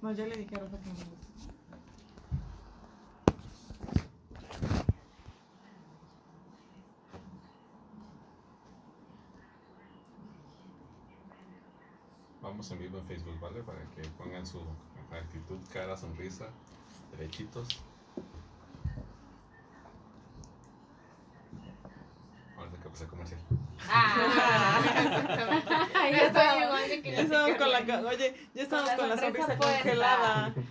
No, ya le dije a Rafa que no me gusta. Vamos en vivo en Facebook, ¿vale? Para que pongan su actitud, cara, sonrisa, derechitos. Ahorita que puse comercial. Ah, ya estoy Ya estamos con la, oye, ya estamos con la, sonrisa congelada.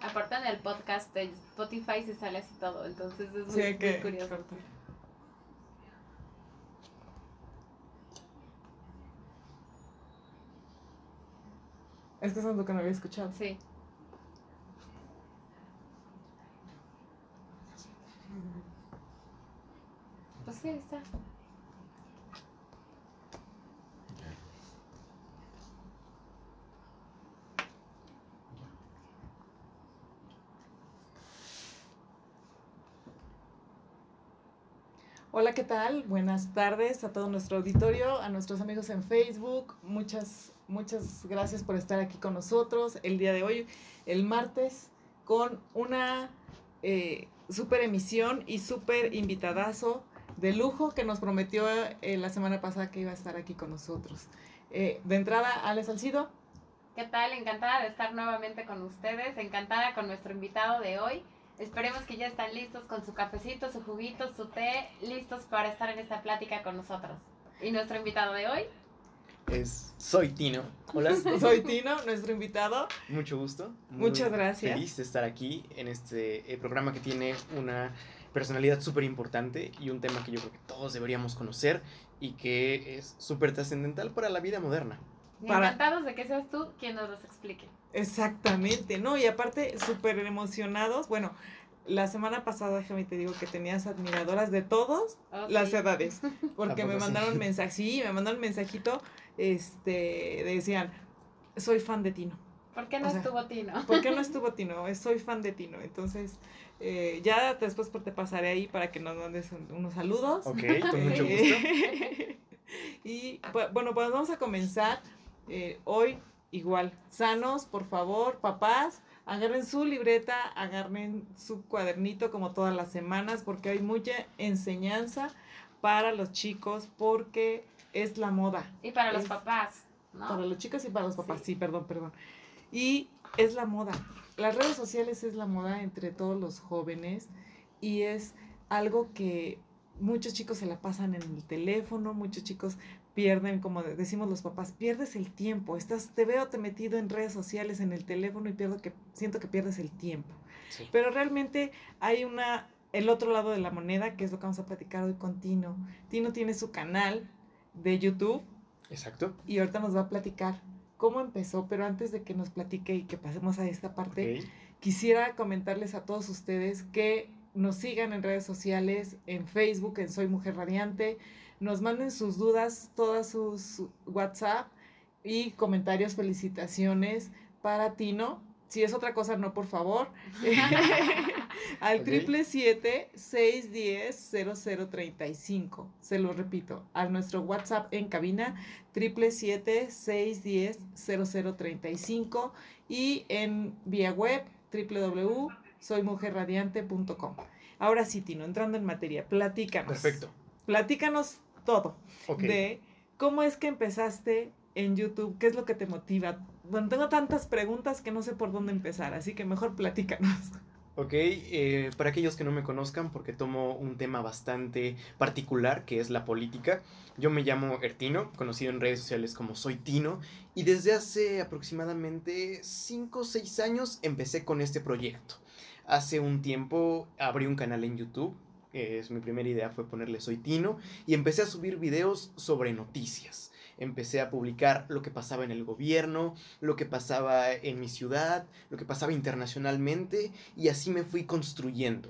Aparte en el podcast de Spotify se sale así todo, entonces es muy, Sí, hay muy que curioso. Es que es lo que no había escuchado. Sí. Hola, ¿qué tal? Buenas tardes a todo nuestro auditorio, a nuestros amigos en Facebook. Muchas, muchas gracias por estar aquí con nosotros el día de hoy, el martes, con una eh, super emisión y super invitadazo de lujo que nos prometió eh, la semana pasada que iba a estar aquí con nosotros. Eh, de entrada, Ale Salcido. ¿Qué tal? Encantada de estar nuevamente con ustedes, encantada con nuestro invitado de hoy. Esperemos que ya están listos con su cafecito, su juguito, su té, listos para estar en esta plática con nosotros. Y nuestro invitado de hoy, Es, soy Tino. Hola, Soy Tino, nuestro invitado. mucho gusto. Muy Muchas gracias. Feliz de estar aquí en este eh, programa que tiene una personalidad súper importante y un tema que yo creo que todos deberíamos conocer y que es súper trascendental para la vida moderna. Para- encantados de que seas tú quien nos los explique. Exactamente, ¿no? Y aparte, súper emocionados. Bueno, la semana pasada, déjame te digo que tenías admiradoras de todos Oh, las sí. edades. Porque ¿A me poco sí? mandaron mensaje, sí, me mandaron mensajito, este, decían, soy fan de Tino. ¿Por qué no O sea, estuvo Tino? ¿Por qué no estuvo Tino? Eh, Soy fan de Tino. Entonces, eh, ya después te pasaré ahí para que nos mandes un- unos saludos. Ok, con mucho Eh, gusto. y bu- bueno, pues vamos a comenzar eh, hoy igual. Sanos, por favor, papás. Agarren su libreta, agarren su cuadernito como todas las semanas porque hay mucha enseñanza para los chicos porque es la moda. Y para los papás, ¿no? Para los chicos y para los papás, Sí. sí, perdón, perdón. Y es la moda. Las redes sociales es la moda entre todos los jóvenes y es algo que muchos chicos se la pasan en el teléfono, muchos chicos pierden, como de- decimos los papás, pierdes el tiempo. Estás, te veo te metido en redes sociales, en el teléfono y pierdo que, siento que pierdes el tiempo. Sí. Pero realmente hay una, el otro lado de la moneda, que es lo que vamos a platicar hoy con Tino. Tino tiene su canal de YouTube Exacto. y ahorita nos va a platicar cómo empezó, pero antes de que nos platique y que pasemos a esta parte, quisiera comentarles a todos ustedes que nos sigan en redes sociales, en Facebook, en Soy Mujer Radiante, nos manden sus dudas, todas sus WhatsApp y comentarios, felicitaciones para Tino. Si es otra cosa, no, por favor. Al triple siete seis diez cero cero treinta y cinco. Se lo repito, a nuestro WhatsApp en cabina triple siete seis diez cero cero treinta y cinco y en vía web www.soymujerradiante.com. Ahora sí, Tino, entrando en materia, platícanos. Perfecto. Platícanos todo de cómo es que empezaste en YouTube, qué es lo que te motiva. Bueno, tengo tantas preguntas que no sé por dónde empezar, así que mejor platícanos. Ok, eh, para aquellos que no me conozcan, porque tomo un tema bastante particular, que es la política, yo me llamo Ertino, conocido en redes sociales como Soy Tino, y desde hace aproximadamente 5 o 6 años empecé con este proyecto. Hace un tiempo abrí un canal en YouTube, es mi primera idea fue ponerle Soy Tino, y empecé a subir videos sobre noticias. Empecé a publicar lo que pasaba en el gobierno, lo que pasaba en mi ciudad, lo que pasaba internacionalmente y así me fui construyendo.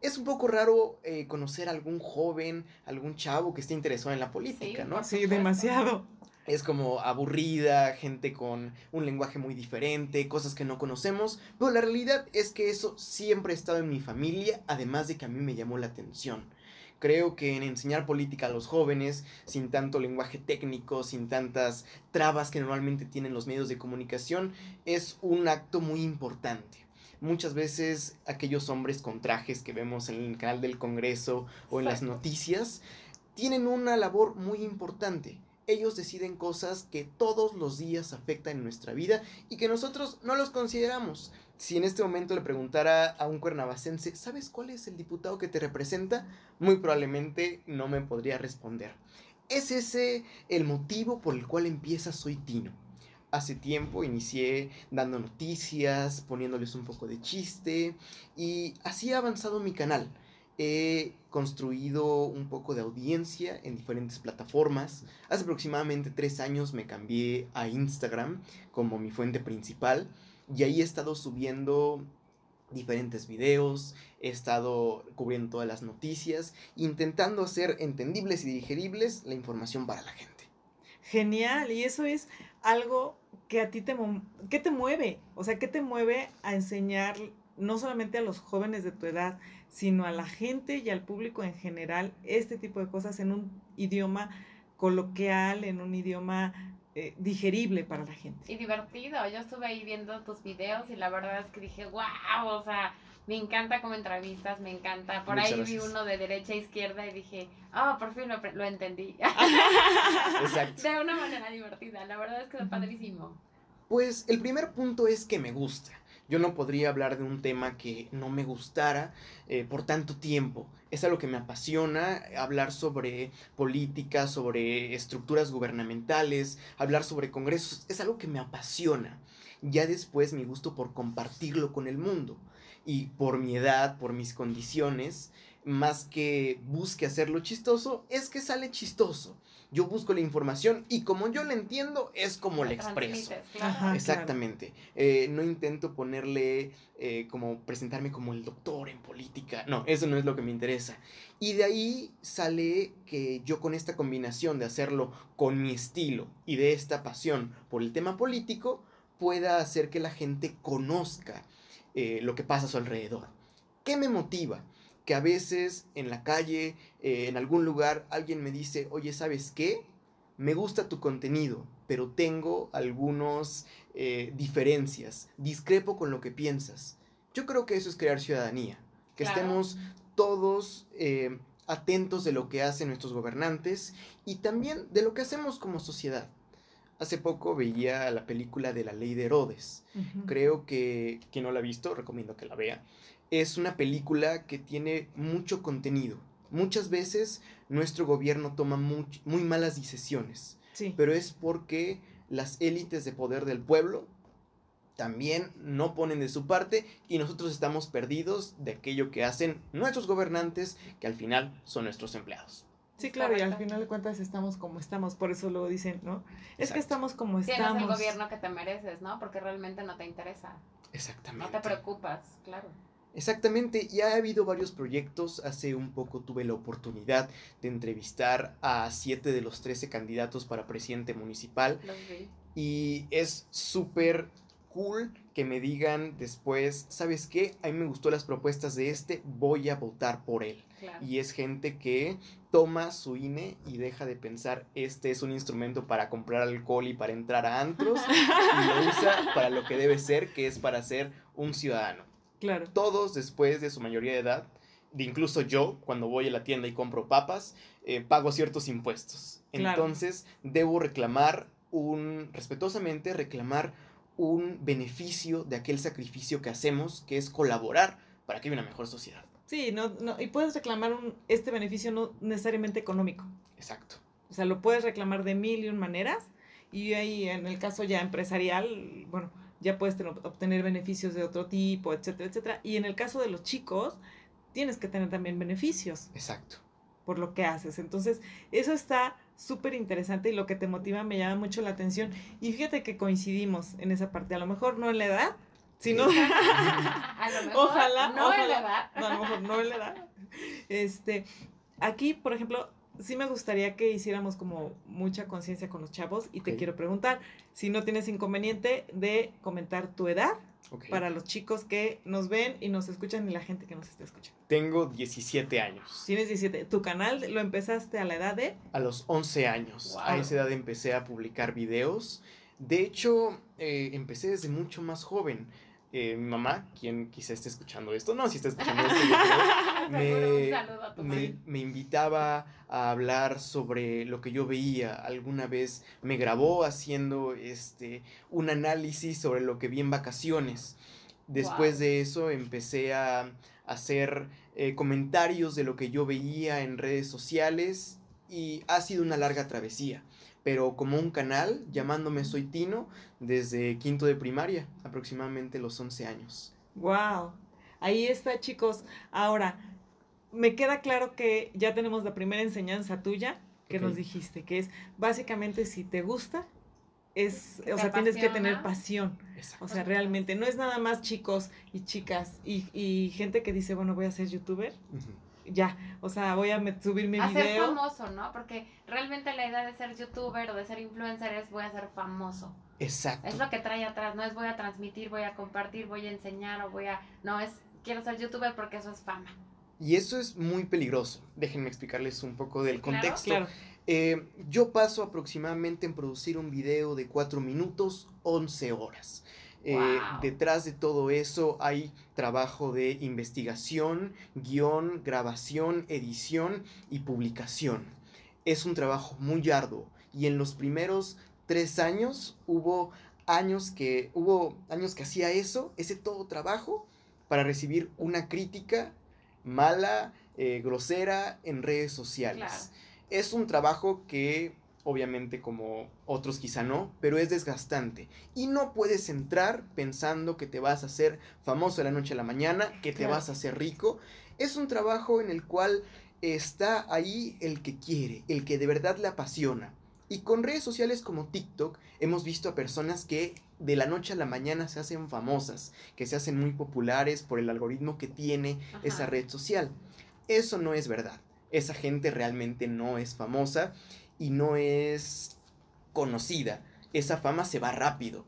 Es un poco raro eh, conocer a algún joven, algún chavo que esté interesado en la política, Sí, ¿no? Sí, demasiado. Es como aburrida, gente con un lenguaje muy diferente, cosas que no conocemos, pero la realidad es que eso siempre ha estado en mi familia, además de que a mí me llamó la atención. Creo que en enseñar política a los jóvenes, sin tanto lenguaje técnico, sin tantas trabas que normalmente tienen los medios de comunicación, es un acto muy importante. Muchas veces aquellos hombres con trajes que vemos en el canal del Congreso o en las noticias tienen una labor muy importante. Ellos deciden cosas que todos los días afectan en nuestra vida y que nosotros no los consideramos. Si en este momento le preguntara a un cuernavacense, ¿sabes cuál es el diputado que te representa? Muy probablemente no me podría responder. Es ese el motivo por el cual empieza Soy Tino. Hace tiempo inicié dando noticias, poniéndoles un poco de chiste y así ha avanzado mi canal. He construido un poco de audiencia en diferentes plataformas. Hace aproximadamente tres años me cambié a Instagram como mi fuente principal y ahí he estado subiendo diferentes videos, he estado cubriendo todas las noticias, intentando hacer entendibles y digeribles la información para la gente. Genial, y eso es algo que a ti te, ¿qué te mueve? O sea, ¿qué te mueve a enseñar no solamente a los jóvenes de tu edad, sino a la gente y al público en general este tipo de cosas en un idioma coloquial, en un idioma eh, digerible para la gente? Y divertido. Yo estuve ahí viendo tus videos y la verdad es que dije, wow, o sea, me encanta como entrevistas, me encanta. Por Muchas ahí vi uno de derecha a izquierda y dije, oh, por fin lo, lo entendí. Exacto. de una manera divertida. La verdad es que es padrísimo. Pues el primer punto es que me gusta. Yo no podría hablar de un tema que no me gustara eh, por tanto tiempo. Es algo que me apasiona, hablar sobre política, sobre estructuras gubernamentales, hablar sobre congresos, es algo que me apasiona. Ya después mi gusto por compartirlo con el mundo. Y por mi edad, por mis condiciones, más que busque hacerlo chistoso, es que sale chistoso. Yo busco la información y como yo la entiendo, es como la Lo expreso. claro. Exactamente. Eh, no intento ponerle eh, como presentarme como el doctor en política. No, eso no es lo que me interesa. Y de ahí sale que yo con esta combinación de hacerlo con mi estilo y de esta pasión por el tema político, pueda hacer que la gente conozca eh, lo que pasa a su alrededor. ¿Qué me motiva? Que a veces en la calle, eh, en algún lugar, alguien me dice, oye, ¿sabes qué? Me gusta tu contenido, pero tengo algunos eh, diferencias, discrepo con lo que piensas. Yo creo que eso es crear ciudadanía, que Claro. estemos todos eh, atentos de lo que hacen nuestros gobernantes y también de lo que hacemos como sociedad. Hace poco veía la película de la ley de Herodes. Creo que quien no la ha visto, recomiendo que la vea. Es una película que tiene mucho contenido. Muchas veces nuestro gobierno toma much- muy malas decisiones Sí. pero es porque las élites de poder del pueblo también no ponen de su parte y nosotros estamos perdidos de aquello que hacen nuestros gobernantes, que al final son nuestros empleados. Sí, claro, y al Correcto. final de cuentas estamos como estamos, por eso luego dicen, ¿no? Es Exacto. que estamos como Tienes estamos. el gobierno que te mereces, ¿no? Porque realmente no te interesa. No Exactamente. te preocupas, claro. Exactamente, ya ha habido varios proyectos. Hace un poco tuve la oportunidad de entrevistar a siete de los 13 candidatos para presidente municipal Los vi. Y es súper cool que me digan después, ¿sabes qué? A mí me gustó las propuestas de este, voy a votar por él. Claro. Y es gente que toma su INE y deja de pensar, este es un instrumento para comprar alcohol y para entrar a antros, y lo usa para lo que debe ser, que es para ser un ciudadano. Claro. Todos después de su mayoría de edad, de incluso yo, cuando voy a la tienda y compro papas, eh, pago ciertos impuestos. Claro. Entonces, debo reclamar un, respetuosamente, reclamar un beneficio de aquel sacrificio que hacemos, que es colaborar para que haya una mejor sociedad. Sí, no, no, y puedes reclamar un, este beneficio no necesariamente económico. Exacto. O sea, lo puedes reclamar de mil y un maneras. Y ahí, en el caso ya empresarial, bueno, ya puedes tener- obtener beneficios de otro tipo, etcétera, etcétera. Y en el caso de los chicos, tienes que tener también beneficios Exacto. por lo que haces. Entonces, eso está súper interesante y lo que te motiva me llama mucho la atención. Y fíjate que coincidimos en esa parte. A lo mejor no en la edad, sino... a lo mejor. Ojalá, No en la ojalá. edad. No, a lo mejor no en la edad. Este, aquí, por ejemplo, sí me gustaría que hiciéramos como mucha conciencia con los chavos y te quiero preguntar si no tienes inconveniente de comentar tu edad para los chicos que nos ven y nos escuchan y la gente que nos está escuchando. Tengo 17 años. Tienes 17. Tu canal lo empezaste a la edad de... A los 11 años. A esa edad empecé a publicar videos. De hecho, eh, empecé desde mucho más joven. Eh, mi mamá, quien quizá esté escuchando esto, no, si está escuchando esto, yo creo, me- me, invitaba a hablar sobre lo que yo veía. Alguna vez me grabó haciendo este, un análisis sobre lo que vi en vacaciones. Después de eso empecé a hacer eh, comentarios de lo que yo veía en redes sociales y ha sido una larga travesía. Pero como un canal, llamándome Soy Tino, desde quinto de primaria, aproximadamente los 11 años. Wow. Ahí está, chicos. Ahora, me queda claro que ya tenemos la primera enseñanza tuya que nos dijiste, que es básicamente si te gusta, es, o sea, tienes que tener pasión. Exacto. O sea, realmente no es nada más chicos y chicas y, y gente que dice, bueno, voy a ser youtuber. Ya, o sea, voy a subir mi a ser video. famoso, ¿no? Porque realmente la idea de ser youtuber o de ser influencer es voy a ser famoso. Exacto. Es lo que trae atrás, no es voy a transmitir, voy a compartir, voy a enseñar o voy a... No, es quiero ser youtuber porque eso es fama. Y eso es muy peligroso. Déjenme explicarles un poco del claro. contexto. Claro, Eh, yo paso aproximadamente en producir un video de 4 minutos, 11 horas. Eh, Wow. Detrás de todo eso hay trabajo de investigación, guion, grabación, edición y publicación. Es un trabajo muy arduo y en los primeros tres años hubo años que hubo años que hacía eso, ese todo trabajo para recibir una crítica mala, eh, grosera en redes sociales. Claro. Es un trabajo que obviamente como otros quizá no, pero es desgastante. Y no puedes entrar pensando que te vas a hacer famoso de la noche a la mañana, que te Claro. vas a hacer rico. Es un trabajo en el cual está ahí el que quiere, el que de verdad le apasiona. Y con redes sociales como TikTok hemos visto a personas que de la noche a la mañana se hacen famosas, que se hacen muy populares por el algoritmo que tiene Ajá. esa red social. Eso no es verdad. Esa gente realmente no es famosa y no es conocida. Esa fama se va rápido.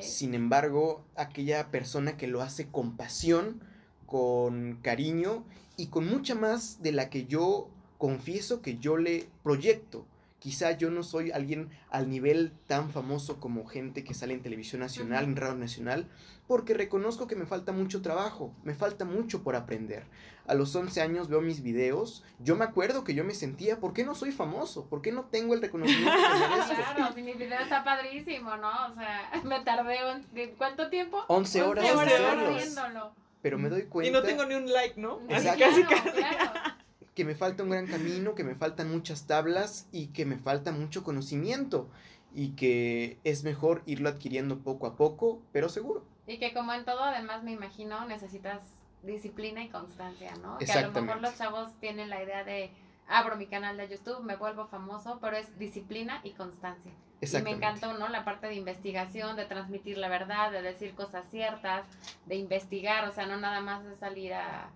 Sin embargo, aquella persona que lo hace con pasión, con cariño y con mucha más de la que yo confieso que yo le proyecto. Quizá yo no soy alguien al nivel tan famoso como gente que sale en televisión nacional, en radio nacional, porque reconozco que me falta mucho trabajo, me falta mucho por aprender. A los 11 años veo mis videos, yo me acuerdo que yo me sentía, ¿por qué no soy famoso? ¿Por qué no tengo el reconocimiento que merezco? Claro, si mi video está padrísimo, ¿no? O sea, me tardé un- ¿de ¿cuánto tiempo? 11 horas, 11 11 horas horas. Pero me doy cuenta y no tengo ni un like, ¿no? Así Exacto. casi, Claro, casi. claro. Que me falta un gran camino, que me faltan muchas tablas y que me falta mucho conocimiento y que es mejor irlo adquiriendo poco a poco, pero seguro. Y que como en todo, además me imagino, necesitas disciplina y constancia, ¿no? Que a lo mejor los chavos tienen la idea de abro mi canal de YouTube, me vuelvo famoso, pero es disciplina y constancia. Y me encantó, ¿no? La parte de investigación, de transmitir la verdad, de decir cosas ciertas, de investigar, o sea, no nada más de salir a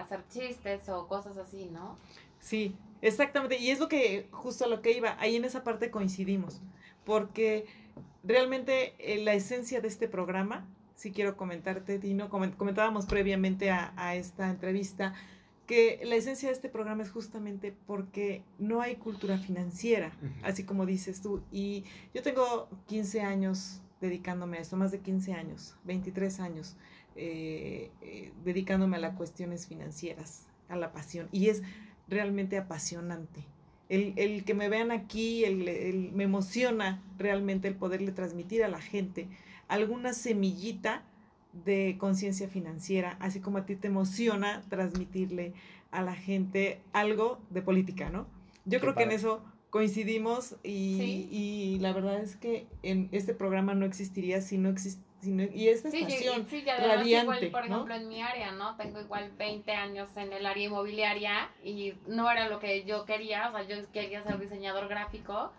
hacer chistes o cosas así, ¿no? Sí, exactamente. Y es lo que, justo a lo que iba, ahí en esa parte coincidimos. Porque realmente eh, la esencia de este programa, si quiero comentarte, Dino, comen- comentábamos previamente a, a esta entrevista, que la esencia de este programa es justamente porque no hay cultura financiera, Ujú. así como dices tú. Y yo tengo 15 años dedicándome a esto, más de 15 años, 23 años, eh, eh, dedicándome a las cuestiones financieras, a la pasión. Y es realmente apasionante. El, el que me vean aquí, el, el- me emociona realmente el poderle transmitir a la gente alguna semillita de conciencia financiera, así como a ti te emociona transmitirle a la gente algo de política, ¿no? Yo Qué creo que en eso coincidimos y, Sí. y la verdad es que en este programa no existiría si no y esta Sí, y- estación y, sí, y además radiante, igual, por ¿no? ejemplo, en mi área, ¿no? Tengo igual 20 años en el área inmobiliaria y no era lo que yo quería, o sea, yo quería ser diseñador gráfico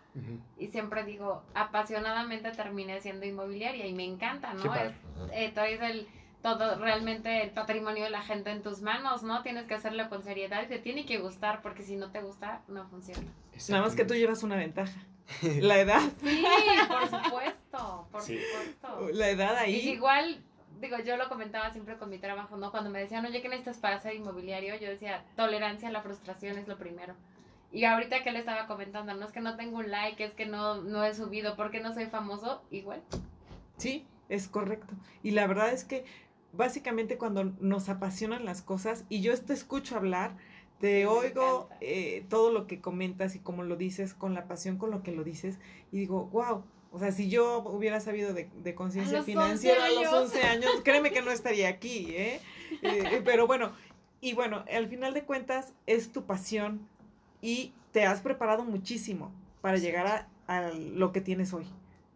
y siempre digo, apasionadamente terminé siendo inmobiliaria y me encanta, ¿no? Es, eh, traes el, todo, realmente el patrimonio de la gente en tus manos, ¿no? Tienes que hacerlo con seriedad y te tiene que gustar porque si no te gusta, no funciona. Nada más que tú llevas una ventaja, la edad, Sí, por supuesto, por Sí. supuesto. la edad Y ahí. igual digo, yo lo comentaba siempre con mi trabajo, ¿no? Cuando me decían, oye, ¿qué necesitas para ser inmobiliario? Yo decía, tolerancia a la frustración es lo primero. Y ahorita que le estaba comentando, no es que no tengo un like, es que no, no he subido, porque no soy famoso, igual. Sí, es correcto. Y la verdad es que básicamente cuando nos apasionan las cosas y yo te escucho hablar, te oigo eh, todo lo que comentas y como lo dices, con la pasión con lo que lo dices, y digo, wow. O sea, si yo hubiera sabido de, de conciencia los 11 financiera a los años. 11 años, créeme que no estaría aquí, ¿eh? Eh, Pero bueno, y bueno, al final de cuentas es tu pasión y te has preparado muchísimo para llegar a, a lo que tienes hoy.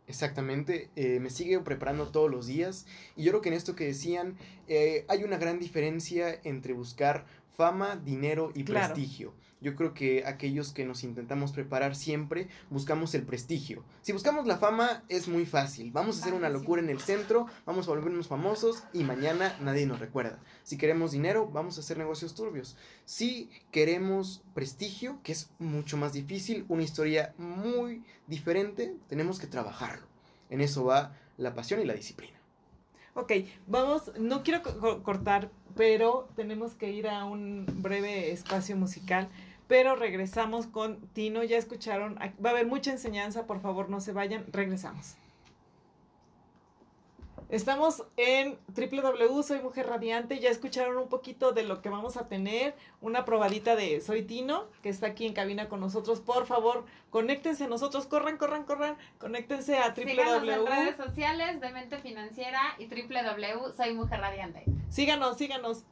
Exactamente, eh, me sigue preparando todos los días y yo creo que en esto que decían eh, hay una gran diferencia entre buscar fama, dinero y Claro. prestigio. Yo creo que aquellos que nos intentamos preparar siempre buscamos el prestigio. Si buscamos la fama es muy fácil, vamos a hacer una locura en el centro, vamos a volvernos famosos y mañana nadie nos recuerda. Si queremos dinero, vamos a hacer negocios turbios. Si queremos prestigio, que es mucho más difícil, una historia muy diferente, tenemos que trabajarlo. En eso va la pasión y la disciplina. Ok, vamos, no quiero co- cortar, pero tenemos que ir a un breve espacio musical, pero regresamos con Tino, ya escucharon, va a haber mucha enseñanza, por favor no se vayan, regresamos. Estamos en www, soy mujer radiante, ya escucharon un poquito de lo que vamos a tener, una probadita de Soy Tino, que está aquí en cabina con nosotros, por favor, conéctense a nosotros, corran, corran, corran, conéctense a Síganos en www. redes sociales de Mente Financiera y www Soy Mujer Radiante. Síganos, síganos.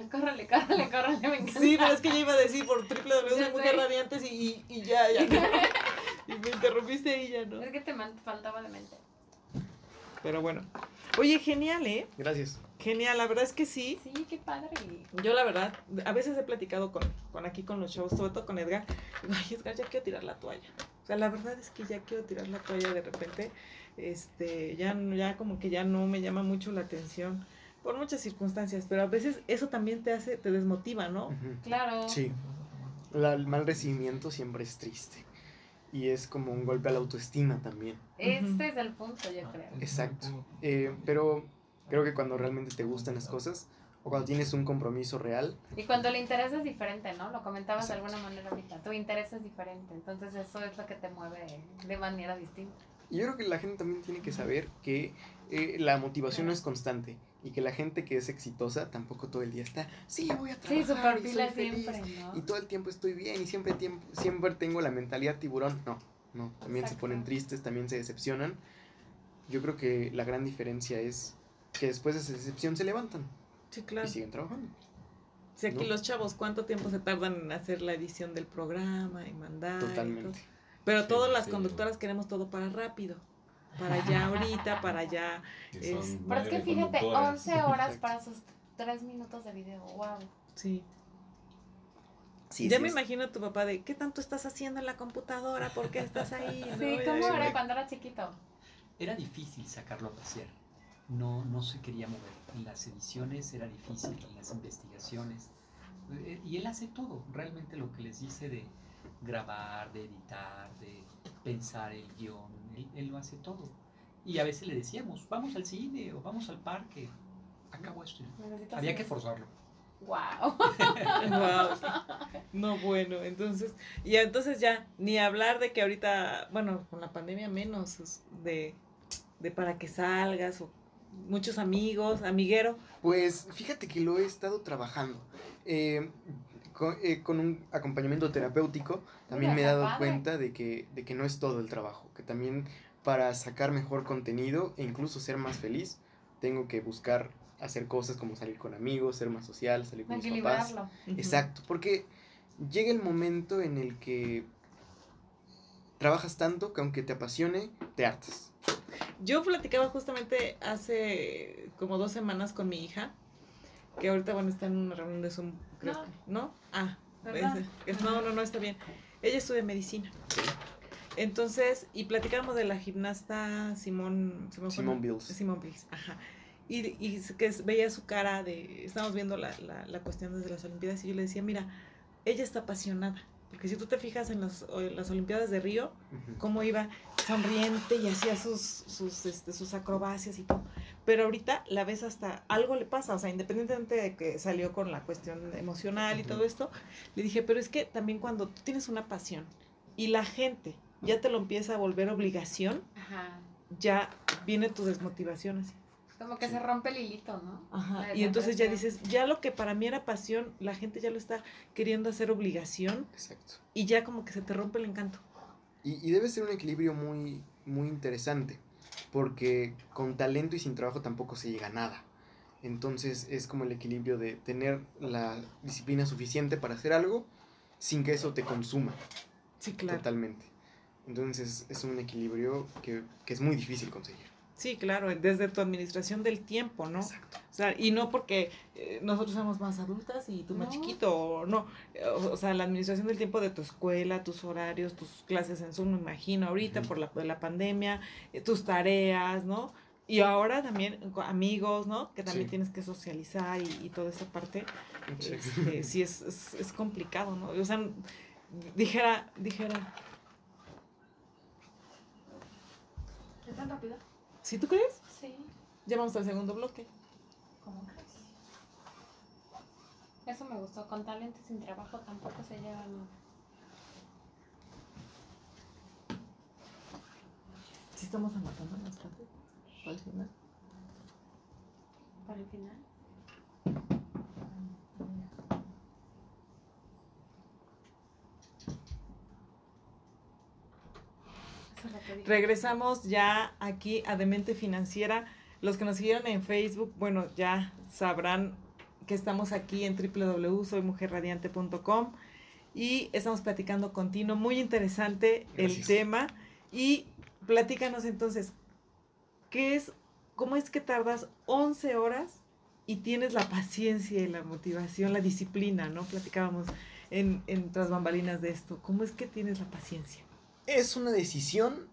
Córrele, córrele, córrele, me encanta. Sí, pero es que yo iba a decir por triple W soy mujer radiantes y, y, y ya, ya. y me interrumpiste y ya, ¿no? Es que te faltaba de mente. Pero bueno. Oye, genial, ¿eh? Gracias. Genial, la verdad es que sí. Sí, qué padre. Yo la verdad, a veces he platicado con, con aquí con los shows, sobre todo con Edgar. Ay, Edgar, ya quiero tirar la toalla. O sea, la verdad es que ya quiero tirar la toalla de repente. Este, ya, no- ya como que ya no me llama mucho la atención por muchas circunstancias, pero a veces eso también te hace, te desmotiva, ¿no? Claro. Sí. La- el mal recibimiento siempre es triste. Y es como un golpe a la autoestima también. Este es el punto, yo creo. Exacto. Eh, pero creo que cuando realmente te gustan las cosas, o cuando tienes un compromiso real, Y cuando el interés es diferente, ¿no? Lo comentabas de Exacto. alguna manera ahorita. Tu interés es diferente. Entonces eso es lo que te mueve de manera distinta. Y yo creo que la gente también tiene que saber que eh, la motivación no es constante y que la gente que es exitosa tampoco todo el día está, sí, voy a Sí, trabajar super y soy feliz, siempre, ¿no? y todo el tiempo estoy bien y siempre, tiempo, siempre tengo la mentalidad tiburón. No, no, también se Exacto. ponen tristes, también se decepcionan. Yo creo que la gran diferencia es que después de esa decepción se levantan Sí, claro. y siguen trabajando. Si aquí ¿no? los chavos, ¿cuánto tiempo se tardan en hacer la edición del programa y mandar? y todo? Totalmente. Pero Sí, todas las sí. conductoras queremos todo para rápido. Para allá ahorita, para allá. Es- Pero es que fíjate, conductoras. 11 horas Exacto. para sus 3 minutos de video. Wow. Sí. Sí, ya sí me es- imagino a tu papá de, ¿qué tanto estás haciendo en la computadora? ¿Por qué estás ahí? Sí, ¿cómo era cuando era chiquito? Era difícil sacarlo a pasear. No, no se quería mover. En las ediciones era difícil, en las investigaciones. Eh, Y él hace todo. Realmente lo que les dice de grabar, de editar, de pensar el guion, él, él lo hace todo. Y a veces le decíamos, vamos al cine o vamos al parque. Acabo esto. Había que forzarlo. Wow. Guau. No, bueno, entonces, y entonces ya, ni hablar de que ahorita, bueno, con la pandemia menos, de, de para que salgas, o muchos amigos, amiguero. Pues fíjate que lo he estado trabajando. Eh, con, eh, con un acompañamiento terapéutico también Mira, me he dado padre. cuenta de que, de que no es todo el trabajo, que también para sacar mejor contenido e incluso ser más feliz, tengo que buscar hacer cosas como salir con amigos, ser más social, salir con mis papás. Exacto, porque llega el momento en el que trabajas tanto que aunque te apasione, te hartas. Yo platicaba justamente hace como dos semanas con mi hija, que ahorita, bueno, está en una reunión de Zoom, creo No. que, ¿no? Ah, no, no, no, está bien. Ella estudia medicina. Entonces, y platicamos de la gimnasta Simón, Simone nombre. Biles. Simone Biles, ajá. Y, y que veía su cara de, estamos viendo la, la, la cuestión desde las Olimpiadas y yo le decía, mira, ella está apasionada. Porque si tú te fijas en, los- en las Olimpiadas de Río, cómo iba sonriente y hacía sus, sus, este, sus acrobacias y todo. Pero ahorita la ves hasta algo le pasa, o sea, independientemente de que salió con la cuestión emocional y Ujú. todo esto, le dije, pero es que también cuando tú tienes una pasión y la gente ya te lo empieza a volver obligación, Ajá. ya viene tu desmotivación así. Como que Sí. se rompe el hilito, ¿no? Ajá. Y entonces ya dices, ya lo que para mí era pasión, la gente ya lo está queriendo hacer obligación Exacto. y ya como que se te rompe el encanto. Y, y debe ser un equilibrio muy, muy interesante, porque con talento y sin trabajo tampoco se llega a nada. Entonces es como el equilibrio de tener la disciplina suficiente para hacer algo sin que eso te consuma Sí, claro. totalmente. Entonces es un equilibrio que, que es muy difícil conseguir. Sí, claro, desde tu administración del tiempo, ¿no? Exacto. O sea, y no porque eh, nosotros somos más adultas y tú más No. chiquito, o no. O, o sea, la administración del tiempo de tu escuela, tus horarios, tus clases en Zoom, me imagino, ahorita por la, por la pandemia, eh, tus tareas, ¿no? Y ahora también amigos, ¿no? Que también Sí. tienes que socializar y, y toda esa parte. Sí. Este, sí, es, es, es complicado, ¿no? O sea, dijera, dijera, ¿Es tan rápido? ¿Sí tú crees? Sí. Ya vamos al segundo bloque. ¿Cómo crees? Eso me gustó. Con talento y sin trabajo tampoco se lleva nada. Sí estamos anotando partes para el final. Para el final. Eso es lo que dije. Regresamos ya aquí a Demente Financiera. Los que nos siguieron en Facebook, bueno, ya sabrán que estamos aquí en www.soymujerradiante.com y estamos platicando continuo. Muy interesante el tema. Y platícanos entonces, ¿qué es, cómo es que tardas 11 horas y tienes la paciencia y la motivación, la disciplina, ¿no? Platicábamos en, en tras bambalinas de esto. ¿Cómo es que tienes la paciencia? Es una decisión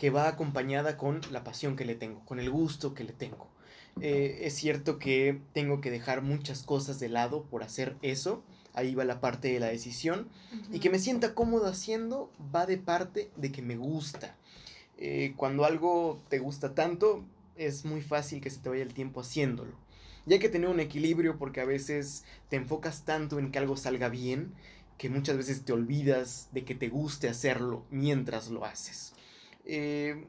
que va acompañada con la pasión que le tengo, con el gusto que le tengo. Eh, es cierto que tengo que dejar muchas cosas de lado por hacer eso. Ahí va la parte de la decisión. Y que me sienta cómodo haciendo va de parte de que me gusta. Eh, cuando algo te gusta tanto, es muy fácil que se te vaya el tiempo haciéndolo. Y hay que tener un equilibrio porque a veces te enfocas tanto en que algo salga bien que muchas veces te olvidas de que te guste hacerlo mientras lo haces. Eh,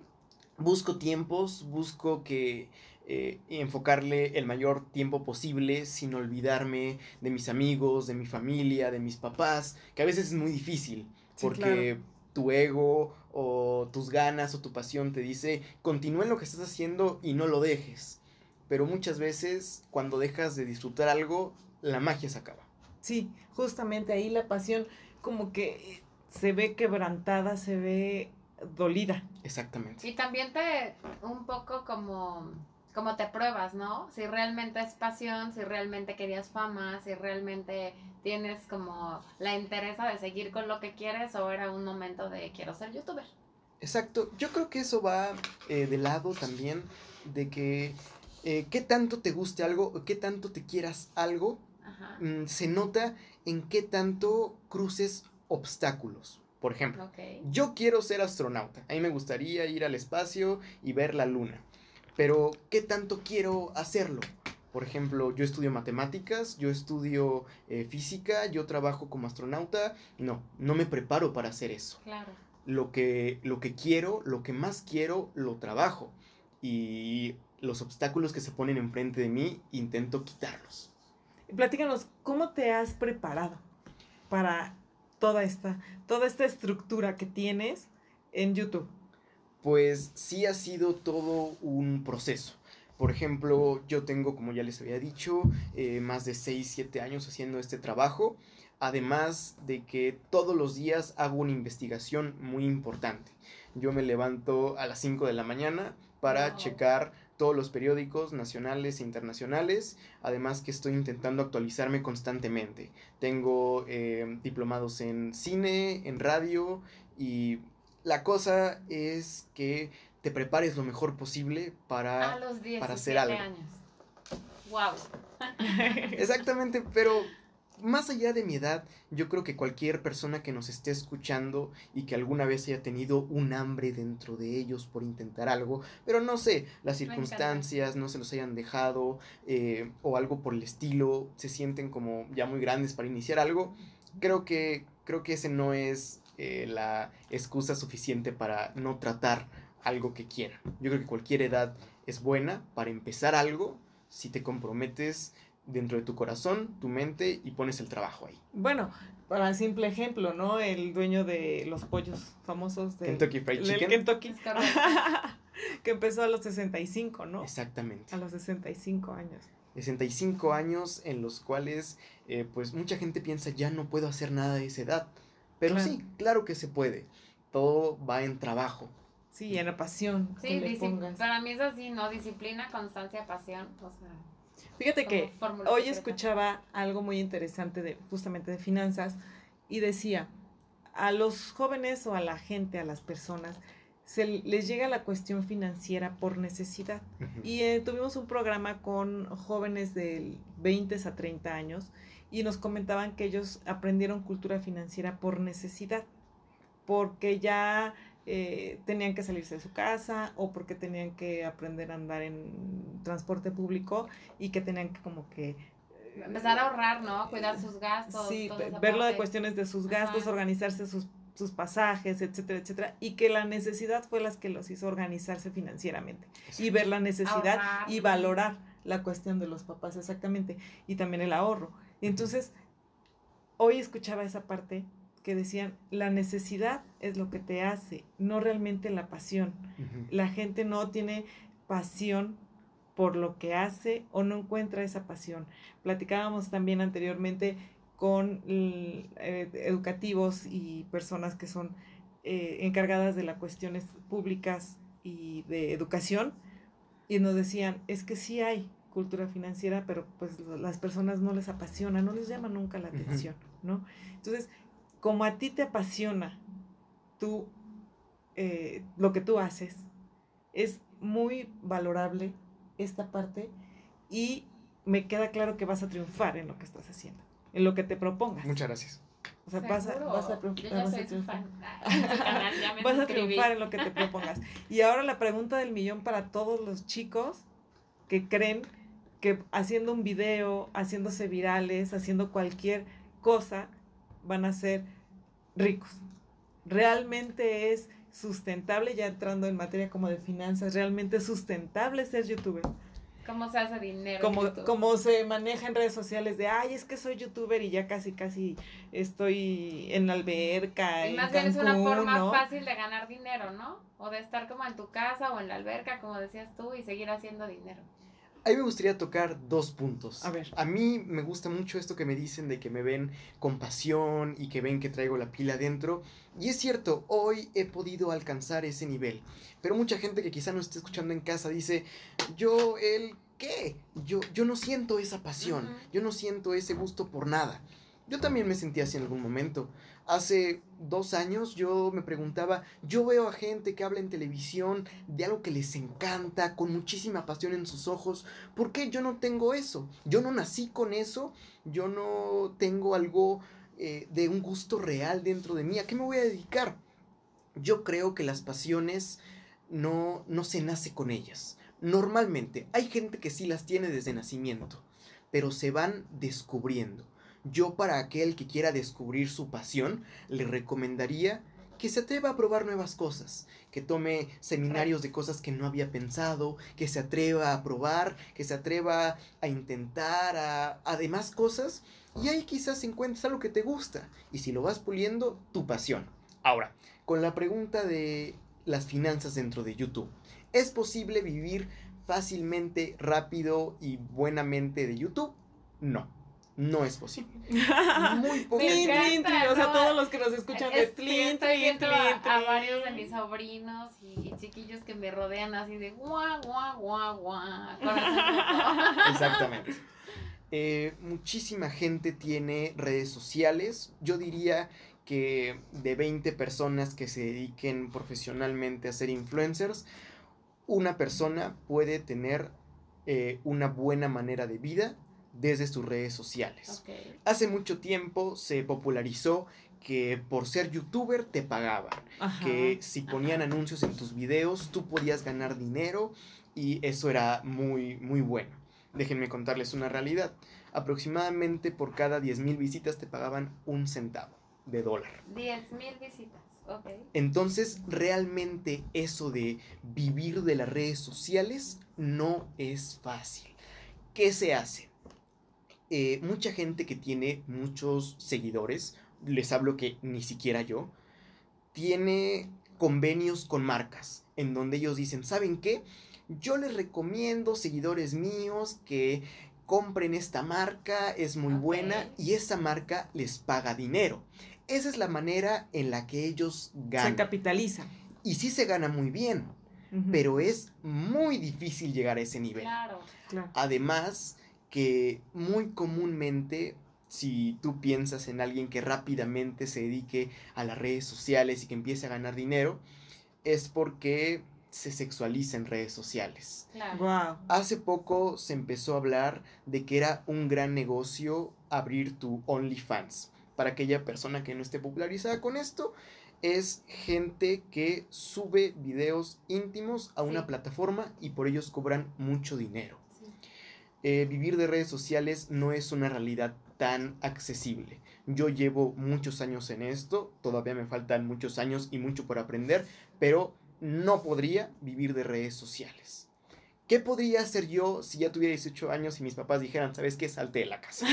busco tiempos, busco que eh, enfocarle el mayor tiempo posible sin olvidarme de mis amigos, de mi familia, de mis papás, que a veces es muy difícil Sí, porque claro. tu ego o tus ganas o tu pasión te dice continúa en lo que estás haciendo y no lo dejes. Pero muchas veces cuando dejas de disfrutar algo, la magia se acaba. Sí, justamente ahí la pasión como que se ve quebrantada, se ve dolida. Exactamente. Y también te, un poco como, como te pruebas, ¿no? Si realmente es pasión, si realmente querías fama, si realmente tienes como la interesa de seguir con lo que quieres o era un momento de quiero ser youtuber. Exacto. Yo creo que eso va eh, de lado también de que eh, qué tanto te guste algo qué tanto te quieras algo Ajá. mm, se nota en qué tanto cruces obstáculos. Por ejemplo. Yo quiero ser astronauta. A mí me gustaría ir al espacio y ver la luna. Pero, ¿qué tanto quiero hacerlo? Por ejemplo, yo estudio matemáticas, yo estudio eh, física, yo trabajo como astronauta. No, no me preparo para hacer eso. Claro. Lo que, lo que quiero, lo que más quiero, lo trabajo. Y los obstáculos que se ponen enfrente de mí, intento quitarlos. Platícanos, ¿cómo te has preparado para toda esta, toda esta estructura que tienes en YouTube? Pues sí ha sido todo un proceso. Por ejemplo, yo tengo, como ya les había dicho, eh, más de 6, 7 años haciendo este trabajo. Además de que todos los días hago una investigación muy importante. Yo me levanto a las 5 de la mañana para Wow. checar todos los periódicos nacionales e internacionales. Además que estoy intentando actualizarme constantemente. Tengo eh, diplomados en cine, en radio y la cosa es que te prepares lo mejor posible para... A los 17 para hacer algo. años. Wow. Exactamente, pero más allá de mi edad, yo creo que cualquier persona que nos esté escuchando y que alguna vez haya tenido un hambre dentro de ellos por intentar algo, pero no sé, las circunstancias no se los hayan dejado eh, o algo por el estilo, se sienten como ya muy grandes para iniciar algo, creo que, creo que ese no es eh, la excusa suficiente para no tratar algo que quieran. Yo creo que cualquier edad es buena para empezar algo si te comprometes dentro de tu corazón, tu mente y pones el trabajo ahí. Bueno, para simple ejemplo, ¿no? El dueño de los pollos famosos de Kentucky Fried Chicken. Kentucky, que empezó a los 65, ¿no? Exactamente. A los 65 años. 65 años en los cuales eh, pues mucha gente piensa ya no puedo hacer nada de esa edad. Pero Claro. sí, claro que se puede. Todo va en trabajo. Sí, en la pasión Sí, que le pongas. para mí es así, ¿no? Disciplina, constancia, pasión. O sea, Fíjate que hoy secreta. escuchaba algo muy interesante de justamente de finanzas y decía, a los jóvenes o a la gente, a las personas, se les llega la cuestión financiera por necesidad. Y eh, tuvimos un programa con jóvenes de 20 a 30 años y nos comentaban que ellos aprendieron cultura financiera por necesidad, porque ya eh, tenían que salirse de su casa o porque tenían que aprender a andar en transporte público y que tenían que como que... eh, Empezar a ahorrar, ¿no? Cuidar sus gastos. Sí, verlo de cuestiones de sus gastos, Ajá. organizarse sus, sus pasajes, etcétera, etcétera, y que la necesidad fue las que los hizo organizarse financieramente y ver la necesidad Ahorrar. y valorar la cuestión de los papás exactamente y también el ahorro. Y entonces, hoy escuchaba esa parte que decían, la necesidad es lo que te hace, no realmente la pasión. La gente no tiene pasión por lo que hace o no encuentra esa pasión. Platicábamos también anteriormente con eh, educativos y personas que son eh, encargadas de las cuestiones públicas y de educación y nos decían, es que sí hay cultura financiera, pero pues las personas no les apasiona, no les llama nunca la atención, ¿no? Entonces, como a ti te apasiona tú, eh, lo que tú haces, es muy valorable esta parte y me queda claro que vas a triunfar en lo que estás haciendo, en lo que te propongas. Muchas gracias. O sea, vas a, vas a triunf- Yo ya vas a triunfar. fan. Ah, canal, Vas a triunfar en lo que te propongas. Y ahora la pregunta del millón para todos los chicos que creen que haciendo un video, haciéndose virales, haciendo cualquier cosa, van a ser ricos. Realmente es sustentable, ya entrando en materia como de finanzas, realmente es sustentable ser youtuber. ¿Cómo se hace dinero? Como, como se maneja en redes sociales de, ay, es que soy youtuber y ya casi, casi estoy en la alberca. Y en más bien es una forma ¿no? fácil de ganar dinero, ¿no? O de estar como en tu casa o en la alberca, como decías tú, y seguir haciendo dinero. A mí me gustaría tocar dos puntos. A ver. A mí me gusta mucho esto que me dicen de que me ven con pasión y que ven que traigo la pila adentro. Y es cierto, hoy he podido alcanzar ese nivel. Pero mucha gente que quizá no esté escuchando en casa dice, yo, el qué? Yo, yo no siento esa pasión. Yo no siento ese gusto por nada. Yo también me sentí así en algún momento. Hace dos años yo me preguntaba, yo veo a gente que habla en televisión de algo que les encanta, con muchísima pasión en sus ojos, ¿por qué yo no tengo eso? Yo no nací con eso, yo no tengo algo eh, de un gusto real dentro de mí, ¿a qué me voy a dedicar? Yo creo que las pasiones no, no se nace con ellas. Normalmente hay gente que sí las tiene desde nacimiento, pero se van descubriendo. Yo para aquel que quiera descubrir su pasión, le recomendaría que se atreva a probar nuevas cosas, que tome seminarios de cosas que no había pensado, que se atreva a probar, que se atreva a intentar, a, a demás cosas, y ahí quizás encuentres algo que te gusta, y si lo vas puliendo, tu pasión. Ahora, con la pregunta de las finanzas dentro de YouTube, ¿es posible vivir fácilmente, rápido y buenamente de YouTube? No, no es posible. Muy poca Tlin, tlin, encanta, tlin, o sea, ¿no? todos los que nos escuchan de Es- sí, tlin, tlin, tlin, a, varios de mis sobrinos y, y chiquillos que me rodean así de guau, guau, guau, guau. Exactamente. Eh, muchísima gente tiene redes sociales. Yo diría que de 20 personas que se dediquen profesionalmente a ser influencers, una persona puede tener eh, una buena manera de vida desde sus redes sociales. Hace mucho tiempo se popularizó que por ser youtuber te pagaban, Ajá. que si ponían anuncios en tus videos tú podías ganar dinero y eso era muy muy bueno. Déjenme contarles una realidad. Aproximadamente por cada 10.000 visitas te pagaban un centavo de dólar. 10 mil visitas. Ok. Entonces, realmente eso de vivir de las redes sociales no es fácil. ¿Qué se hace? Eh, mucha gente que tiene muchos seguidores, les hablo que ni siquiera yo, tiene convenios con marcas en donde ellos dicen, ¿saben qué? Yo les recomiendo seguidores míos que compren esta marca, es muy buena y esa marca les paga dinero. Esa es la manera en la que ellos Se ganan. capitaliza. Y sí se gana muy bien, pero es muy difícil llegar a ese nivel. Claro. Claro. Además, que muy comúnmente, si tú piensas en alguien que rápidamente se dedique a las redes sociales y que empiece a ganar dinero, es porque se sexualiza en redes sociales. Claro. Wow. Hace poco se empezó a hablar de que era un gran negocio abrir tu OnlyFans. Para aquella persona que no esté popularizada con esto, es gente que sube videos íntimos a una Sí. plataforma y por ellos cobran mucho dinero. Eh, vivir de redes sociales no es una realidad tan accesible. Yo llevo muchos años en esto, todavía me faltan muchos años y mucho por aprender, pero no podría vivir de redes sociales. ¿Qué podría hacer yo si ya tuviera 18 años y mis papás dijeran, ¿sabes qué? Salte de la casa.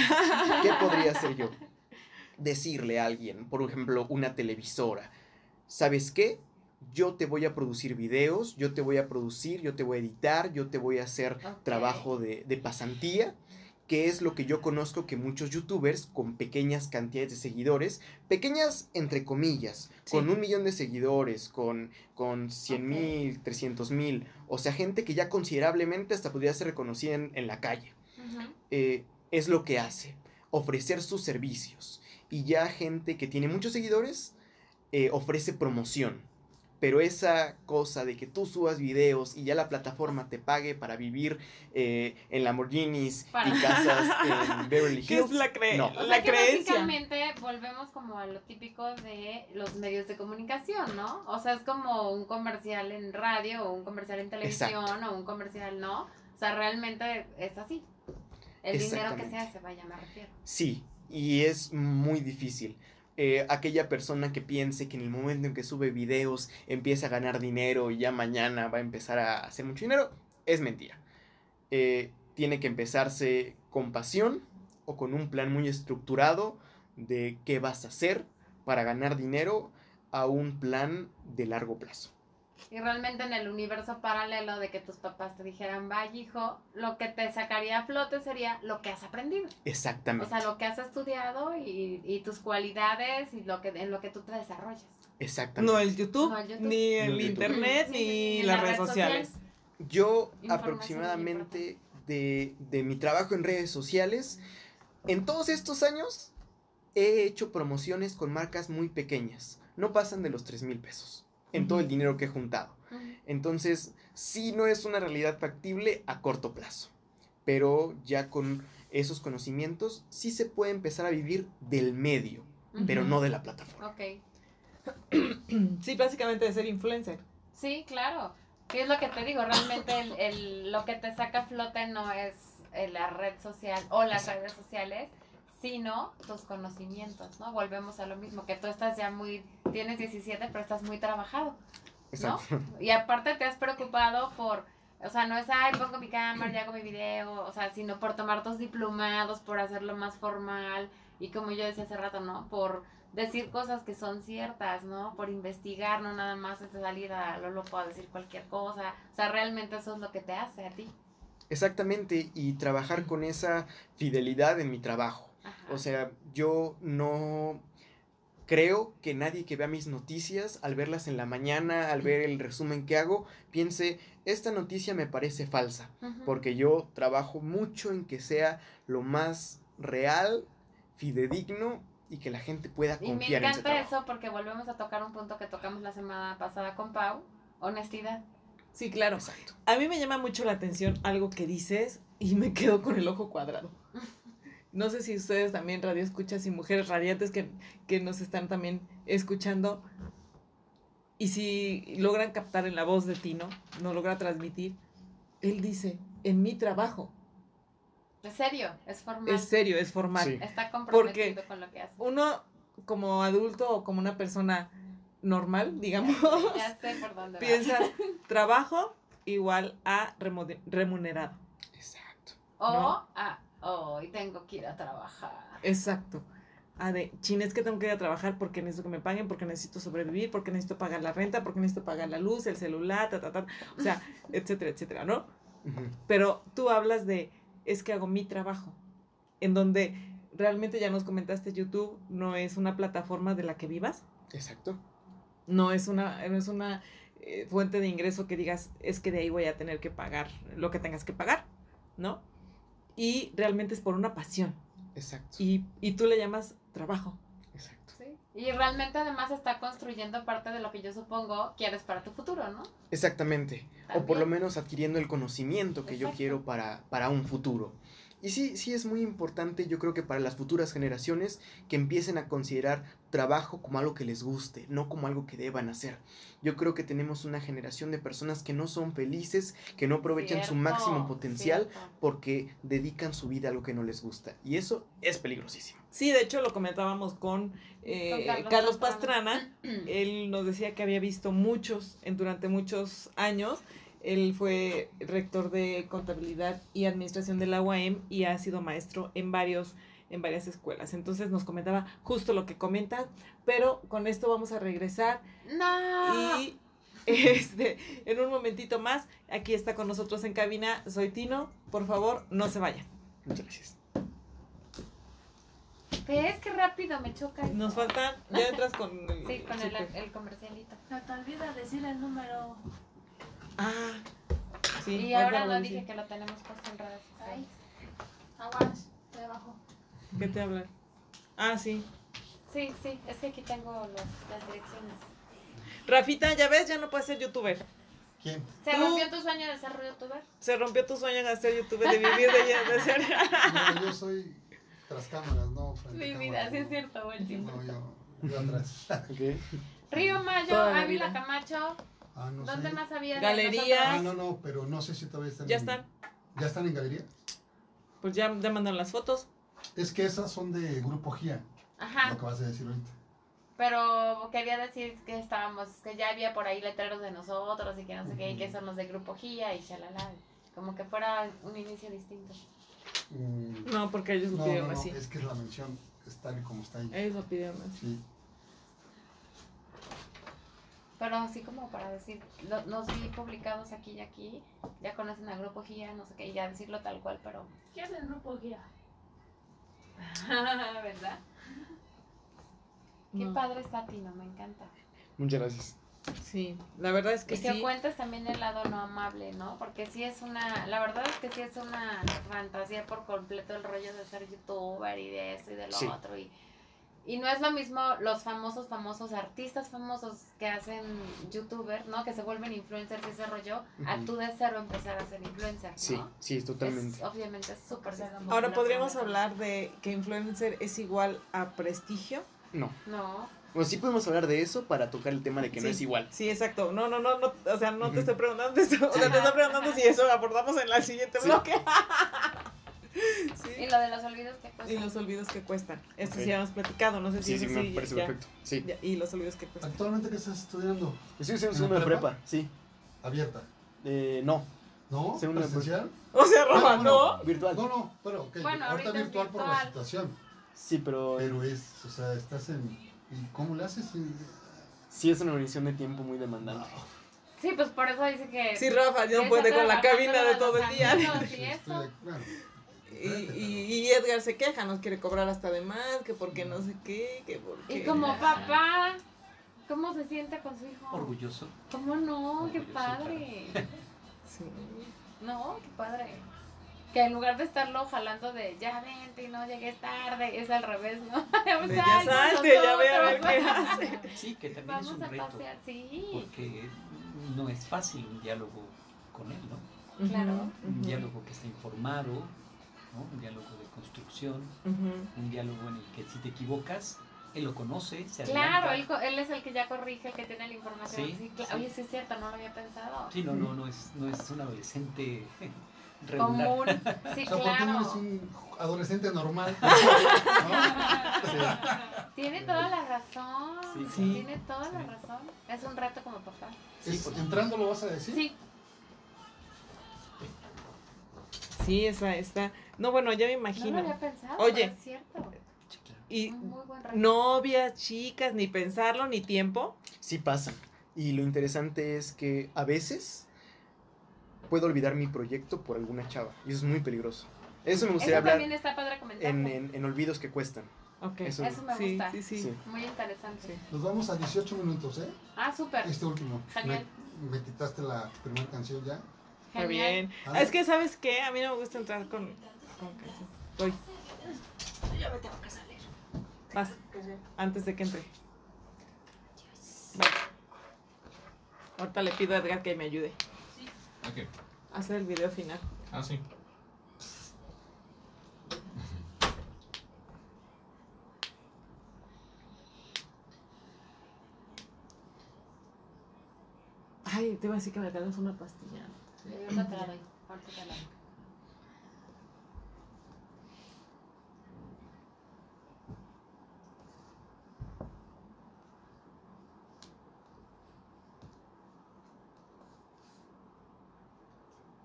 ¿Qué podría hacer yo? Decirle a alguien, por ejemplo, una televisora, ¿sabes qué? Yo te voy a producir videos, yo te voy a producir, yo te voy a editar, yo te voy a hacer trabajo de, de pasantía, que es lo que yo conozco que muchos youtubers con pequeñas cantidades de seguidores, pequeñas entre comillas, Sí. con un millón de seguidores, con, con 100 Ok. mil, 300 mil, o sea, gente que ya considerablemente hasta podría ser reconocida en, en la calle, eh, es lo que hace, ofrecer sus servicios. Y ya gente que tiene muchos seguidores eh, ofrece promoción. Pero esa cosa de que tú subas videos y ya la plataforma te pague para vivir eh, en Lamborghinis Para- y casas en Beverly ¿Qué es Hills. la, cre- No. O sea la que creencia? básicamente volvemos como a lo típico de los medios de comunicación, ¿no? O sea, es como un comercial en radio o un comercial en televisión Exacto. o un comercial, ¿no? O sea, realmente es así. El dinero que se hace, vaya, me refiero. Sí, y es muy difícil. Eh, aquella persona que piense que en el momento en que sube videos empieza a ganar dinero y ya mañana va a empezar a hacer mucho dinero, es mentira. Eh, tiene que empezarse con pasión o con un plan muy estructurado de qué vas a hacer para ganar dinero a un plan de largo plazo. Y realmente en el universo paralelo de que tus papás te dijeran, vaya hijo, lo que te sacaría a flote sería lo que has aprendido. O Exactamente. sea, lo que has estudiado y, y tus cualidades y lo que en lo que tú te desarrollas. Exactamente. No el YouTube, No el YouTube. ni el YouTube. internet, Sí, sí, sí, ni las la redes red social. sociales. Yo aproximadamente de, de mi trabajo en redes sociales, en todos estos años he hecho promociones con marcas muy pequeñas. No pasan de los 3 mil pesos en todo el dinero que he juntado. Entonces, sí no es una realidad factible a corto plazo. Pero ya con esos conocimientos sí se puede empezar a vivir del medio, pero no de la plataforma. Ok. Sí, básicamente de ser influencer. Sí, claro. ¿Qué es lo que te digo? Realmente el, el- lo que te saca a flote no es eh, la red social o las Exacto. redes sociales, sino tus conocimientos, ¿no? Volvemos a lo mismo, que tú estás ya muy, tienes 17, pero estás muy trabajado, Exacto. Y aparte te has preocupado por, o sea, no es, ay, pongo mi cámara, ya hago mi video, o sea, sino por tomar tus diplomados, por hacerlo más formal, y como yo decía hace rato, ¿no? Por decir cosas que son ciertas, ¿no? Por investigar, no nada más es salir a lo loco a decir cualquier cosa, o sea, realmente eso es lo que te hace a ti. Exactamente, y trabajar con esa fidelidad en mi trabajo. Ajá. O sea, yo no creo que nadie que vea mis noticias, al verlas en la mañana, al ver el resumen que hago, piense, esta noticia me parece falsa, porque yo trabajo mucho en que sea lo más real, fidedigno y que la gente pueda Y me confiar en ese encanta trabajo. eso porque volvemos a tocar un punto que tocamos la semana pasada con Pau, honestidad. Sí, claro. Exacto. A mí me llama mucho la atención algo que dices y me quedo con el ojo cuadrado. No sé si ustedes también, radio escuchas y mujeres radiantes que, que nos están también escuchando, y si logran captar en la voz de Tino, no logra transmitir, él dice, en mi trabajo, Es serio, es formal. es serio, es formal. Sí. Está comprometido Porque con lo que hace. Uno, como adulto o como una persona normal, digamos, Ya sé por dónde va. piensa trabajo igual a remunerado. Exacto. O, ¿no? ah, hoy tengo que ir a trabajar. Exacto. A de, chin, es que tengo que ir a trabajar porque necesito que me paguen, porque necesito sobrevivir, porque necesito pagar la renta, porque necesito pagar la luz, el celular, ta, ta, ta. O sea, etcétera, etcétera, ¿no? Pero tú hablas de, es que hago mi trabajo, en donde realmente ya nos comentaste, YouTube no es una plataforma de la que vivas, Exacto. no es una, no es una eh, fuente de ingreso que digas, es que de ahí voy a tener que pagar lo que tengas que pagar, ¿no? Y realmente es por una pasión. Exacto. Y, y tú le llamas trabajo. Exacto. Sí. Y realmente además está construyendo parte de lo que yo supongo quieres para tu futuro, ¿no? Exactamente. O por lo menos adquiriendo el conocimiento que yo quiero para, para un futuro. Y sí, sí es muy importante, yo creo que para las futuras generaciones, que empiecen a considerar trabajo como algo que les guste, no como algo que deban hacer. Yo creo que tenemos una generación de personas que no son felices, que no aprovechan su máximo potencial cierto. porque dedican su vida a lo que no les gusta. Y eso es peligrosísimo. Sí, de hecho lo comentábamos con, eh, Con Carlos Carlos, Pastrana. Pastrana. Él nos decía que había visto muchos en, durante muchos años. Él fue rector de contabilidad y administración de la UAM y ha sido maestro en varios en varias escuelas. Entonces nos comentaba justo lo que comentas, pero con esto vamos a regresar No. y este en un momentito más aquí está con nosotros en cabina soy Tino, por favor, no se vayan. Muchas gracias. ¿Ves qué rápido me choca? esto? Nos faltan ya entras con el Sí, con el comercialito. No te olvides decir el número. Ah, sí. y ahora lo no dije que lo tenemos puesto en redes Ahí. sociales. Aguas, de abajo. ¿Qué te hablan? Ah, sí. Sí, sí, es que aquí tengo los, las direcciones. Rafita, ya ves, ya no puedes ser youtuber. ¿Quién? ¿Se Tú- rompió tu sueño de ser youtuber? Se rompió tu sueño de ser youtuber, de vivir de, de ser. No, yo soy tras cámaras, no frente Mi vida, cámaras, sí es no. cierto, tiempo. No, yo, yo atrás. Río Mayo, Ávila. Camacho, Ah, no ¿dónde sé. más había? de Galería. Ah, no, no, pero no sé si todavía están. Ya en- están. ¿Ya están en galería? Pues ya, ya mandaron las fotos. Es que esas son de Grupo GIA, Ajá, lo que vas a decir ahorita. pero quería decir que estábamos, que ya había por ahí letreros de nosotros y que no sé qué, y que son los de Grupo Gia y shalala. Como que fuera un inicio distinto. Mm, No, porque ellos lo no, pidieron no, no, así. es que es la mención, es tal y como está ahí. Ellos lo pidieron así. Sí. Pero así como para decir, lo- los vi publicados aquí y aquí, ya conocen a Grupo Gia, no sé qué, y ya decirlo tal cual, pero... ¿Qué es el grupo guía? ¿Verdad? Qué No. padre está Tino, me encanta. Muchas gracias. Sí, la verdad es que y que sí. cuentes también el lado no amable, ¿no? Porque sí es una, la verdad es que sí es una fantasía por completo el rollo de ser youtuber y de esto y de lo Sí. otro. Y, y no es lo mismo los famosos, famosos artistas famosos que hacen youtuber, ¿no? Que se vuelven influencers y ese rollo, a Ujú. tú de cero empezar a ser influencer, ¿no? Sí, sí, totalmente. Es, obviamente es súper. Ahora podríamos hablar de que influencer es igual a prestigio. No. No, Bueno, sí podemos hablar de eso para tocar el tema de que no es igual. Sí, exacto. No, no, no, no, o sea, no te estoy preguntando eso. O sea, te estoy preguntando si eso lo abordamos en la siguiente Sí. bloque. y sí. lo de los olvidos que cuesta. Y los olvidos que cuestan. Esto Ok. sí habíamos platicado, no sé si Sí, sí, eso me sí, parece ya- perfecto. Sí. ya, Y los olvidos que cuestan. ¿Actualmente qué estás estudiando? Estoy haciendo ¿En segundo de prepa? prepa, sí. ¿Abierta? Eh, no, ¿No? Segunda de ¿Presencial? O sea, Roma, Ah, bueno. ¿no? virtual. No, no, pero ok. Bueno, ahorita ahorita es virtual por la situación. Sí, pero, Pero es, o sea, estás en. ¿Y cómo le haces? Sí es una organización de tiempo muy demandante. Sí, pues por eso dice que... Sí, Rafa, ya no puede con la cabina de todo el día. eso. de- bueno, Y, y, y Edgar se queja, nos quiere cobrar hasta de más, que porque no sé qué, que porque... Y como papá, ¿cómo se siente con su hijo? Orgulloso. ¿Cómo no? ¡Qué padre! Sí. No, qué padre. Que en lugar de estarlo jalando de ya vente y no llegues tarde, es al revés, ¿no? Ya salte, ya ve a ver qué hace. Sí, que también es un a reto. pasear, sí. Porque no es fácil un diálogo con él, ¿no? Claro. un diálogo que está informado, ¿no? un diálogo de construcción, un diálogo en el que si te equivocas, él lo conoce, se Claro, él, co- él es el que ya corrige, el que tiene la información. Sí, Sí, cla- sí. Oye, sí es cierto, no lo había pensado. Sí, no, no, no es, no es un adolescente regular. Común. Sí, O sea, porque no claro. es un adolescente normal. ¿no? Sí. Tiene toda la razón. Sí, sí. Tiene toda la razón. Es un reto como papá. Porque- entrando lo vas a decir. Sí. Sí, esa está. No, bueno, ya me No lo imagino. había pensado. Oye. pero Es cierto. Y novias, chicas, ni pensarlo, ni tiempo. Sí pasan. Y lo interesante es que a veces puedo olvidar mi proyecto por alguna chava. Y eso es muy peligroso. Eso me gustaría Eso hablar también está padre en, en- en olvidos que cuestan. Ok. Eso- Eso me sí, gusta. sí, sí, Sí. Muy interesante. Sí. Nos vamos a 18 minutos, ¿eh? Ah, súper. Este último. Genial. Me, me quitaste la primera canción ya. Está Genial. bien. Ah. Es que, ¿sabes qué? A mí no me gusta entrar con. con canciones. Voy. Vas. Antes de que entre. Vale. Ahorita le pido a Edgar que me ayude Ok. a hacer el video final. Ah, sí. Ay, te iba a decir que me regalas una pastilla. Yo no te la doy. Ahorita te la doy.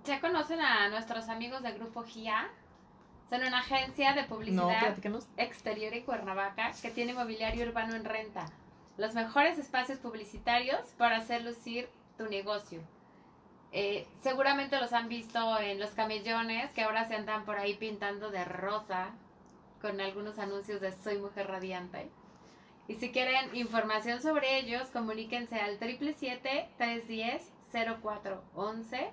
¿Ya conocen a nuestros amigos del grupo GIA? Son una agencia de No, publicidad platícanos. exterior en Cuernavaca que tiene mobiliario urbano en renta. Los mejores espacios publicitarios para hacer lucir tu negocio. Eh, seguramente los han visto en los camellones que ahora se andan por ahí pintando de rosa con algunos anuncios de Soy Mujer Radiante. Y si quieren información sobre ellos, comuníquense al 777-310-0411,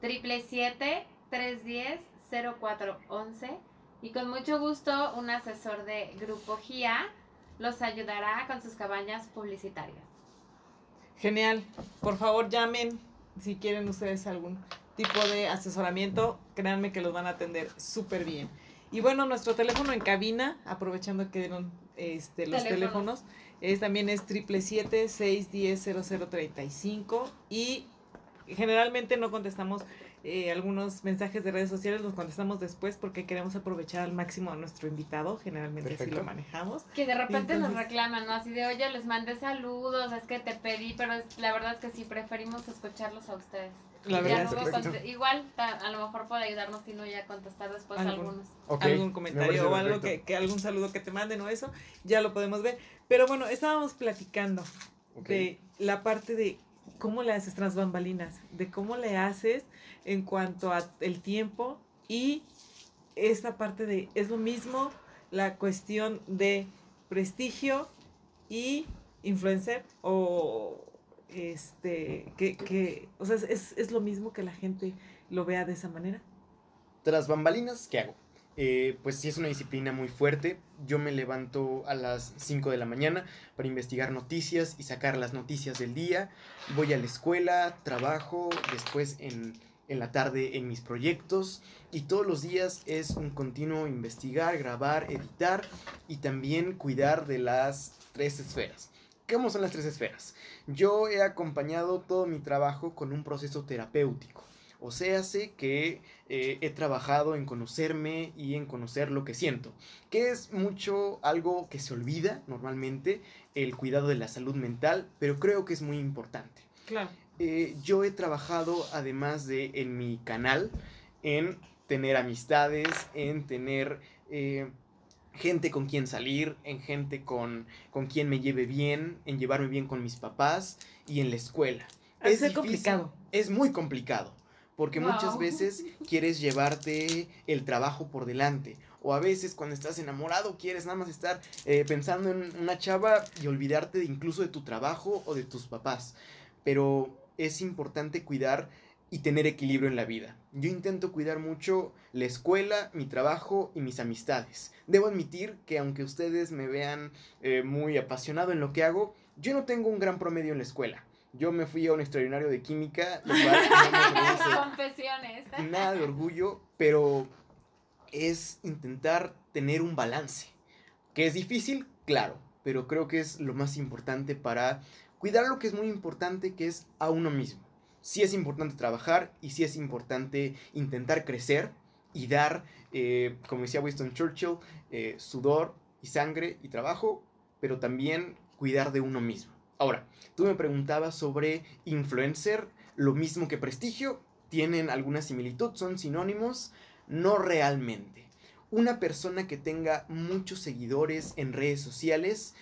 777-310-0411 y con mucho gusto un asesor de Grupo GIA los ayudará con sus cabañas publicitarias. Genial. Por favor, llamen si quieren ustedes algún tipo de asesoramiento. Créanme que los van a atender súper bien. Y bueno, nuestro teléfono en cabina, aprovechando que dieron este, los Teléfonos. teléfonos, es, también es 777-610-0035 y generalmente no contestamos eh, algunos mensajes de redes sociales, los contestamos después porque queremos aprovechar al máximo a nuestro invitado, generalmente así Perfecto. lo manejamos. Que de repente nos reclaman, ¿no? Así de, oye, les mandé saludos, es que te pedí, pero es- la verdad es que sí, preferimos escucharlos a ustedes. La Ya verdad no es que me sí. conte- Igual, ta- a lo mejor puede ayudarnos Tino ya a contestar después Algo. algunos. Ok, algún me comentario o algo que, algún saludo que te manden o eso, ya lo podemos ver. Pero bueno, estábamos platicando de la parte de cómo le haces tras bambalinas, de cómo le haces en cuanto a el tiempo y esta parte de es lo mismo la cuestión de prestigio y influencer o este que, que o sea es, es lo mismo que la gente lo vea de esa manera. Tras bambalinas, ¿qué hago? Eh, pues sí es una disciplina muy fuerte. Yo me levanto a las 5 de la mañana para investigar noticias y sacar las noticias del día. Voy a la escuela, trabajo, después en, en la tarde en mis proyectos y todos los días es un continuo investigar, grabar, editar y también cuidar de las tres esferas. ¿Cómo son las tres esferas? Yo he acompañado todo mi trabajo con un proceso terapéutico. O sea, sé que eh, he trabajado en conocerme y en conocer lo que siento, que es mucho algo que se olvida normalmente, el cuidado de la salud mental, pero creo que es muy importante. Claro. Eh, yo he trabajado, además de en mi canal, en tener amistades, en tener eh, gente con quien salir, en gente con, con quien me lleve bien, en llevarme bien con mis papás y en la escuela. Es difícil, complicado. Es muy complicado, porque muchas veces quieres llevarte el trabajo por delante. O a veces cuando estás enamorado quieres nada más estar eh, pensando en una chava y olvidarte de incluso de tu trabajo o de tus papás. Pero es importante cuidar y tener equilibrio en la vida. Yo intento cuidar mucho la escuela, mi trabajo y mis amistades. Debo admitir que aunque ustedes me vean eh, muy apasionado en lo que hago, yo no tengo un gran promedio en la escuela. Yo me fui a un extraordinario de química, lo cual no me produce Confesiones. nada de orgullo, pero es intentar tener un balance. Que es difícil, claro, pero creo que es lo más importante para cuidar lo que es muy importante, que es a uno mismo. Sí es importante trabajar y sí es importante intentar crecer y dar, eh, como decía Winston Churchill, eh, sudor y sangre y trabajo, pero también cuidar de uno mismo. Ahora, tú me preguntabas sobre influencer, lo mismo que prestigio, tienen alguna similitud, son sinónimos, no realmente. Una persona que tenga muchos seguidores en redes sociales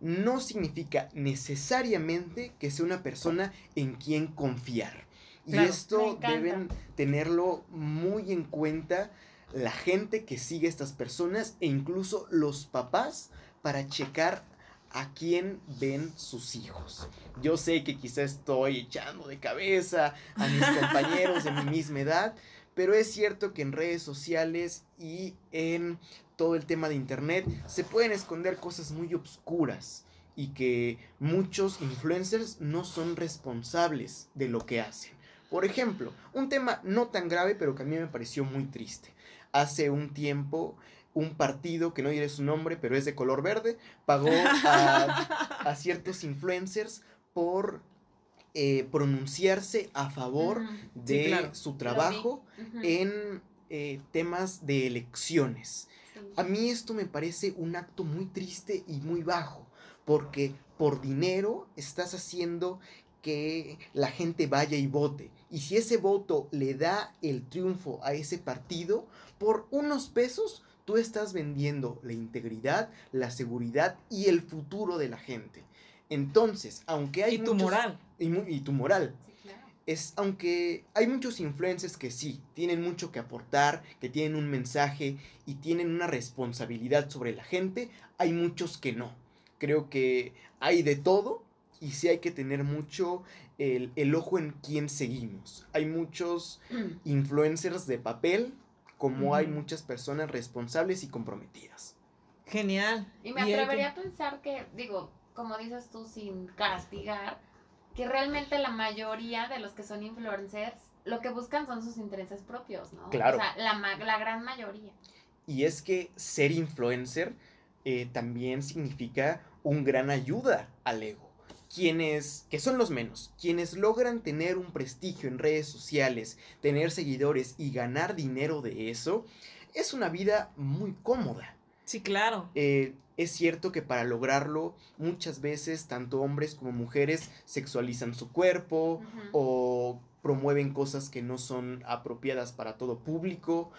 no significa necesariamente que sea una persona en quien confiar. Y Claro, esto deben tenerlo muy en cuenta la gente que sigue a estas personas e incluso los papás para checar a quién ven sus hijos. Yo sé que quizá estoy echando de cabeza a mis compañeros de mi misma edad, pero es cierto que en redes sociales y en todo el tema de internet se pueden esconder cosas muy obscuras y que muchos influencers no son responsables de lo que hacen. Por ejemplo, un tema no tan grave, pero que a mí me pareció muy triste. Hace un tiempo, un partido, que no diré su nombre, pero es de color verde, pagó a, a ciertos influencers por eh, pronunciarse a favor de claro. su trabajo en eh, temas de elecciones. sí. A mí esto me parece un acto muy triste y muy bajo, porque por dinero estás haciendo que la gente vaya y vote. Y si ese voto le da el triunfo a ese partido, por unos pesos tú estás vendiendo la integridad, la seguridad y el futuro de la gente. Entonces, aunque hay y tu muchos- moral. y tu moral Sí, claro. es aunque hay muchos influencers que sí, tienen mucho que aportar, que tienen un mensaje y tienen una responsabilidad sobre la gente, hay muchos que no. Creo que hay de todo y sí hay que tener mucho el, el ojo en quién seguimos. Hay muchos influencers de papel, como hay muchas personas responsables y comprometidas. Genial. Y me que- atrevería a pensar que, digo, como dices tú, sin castigar, que realmente la mayoría de los que son influencers lo que buscan son sus intereses propios, ¿no? Claro. O sea, la, ma- la gran mayoría. Y es que ser influencer eh, también significa un gran ayuda al ego. Quienes, que son los menos, quienes logran tener un prestigio en redes sociales, tener seguidores y ganar dinero de eso, es una vida muy cómoda. Sí, claro. Eh, es cierto que para lograrlo, muchas veces tanto hombres como mujeres sexualizan su cuerpo, o promueven cosas que no son apropiadas para todo público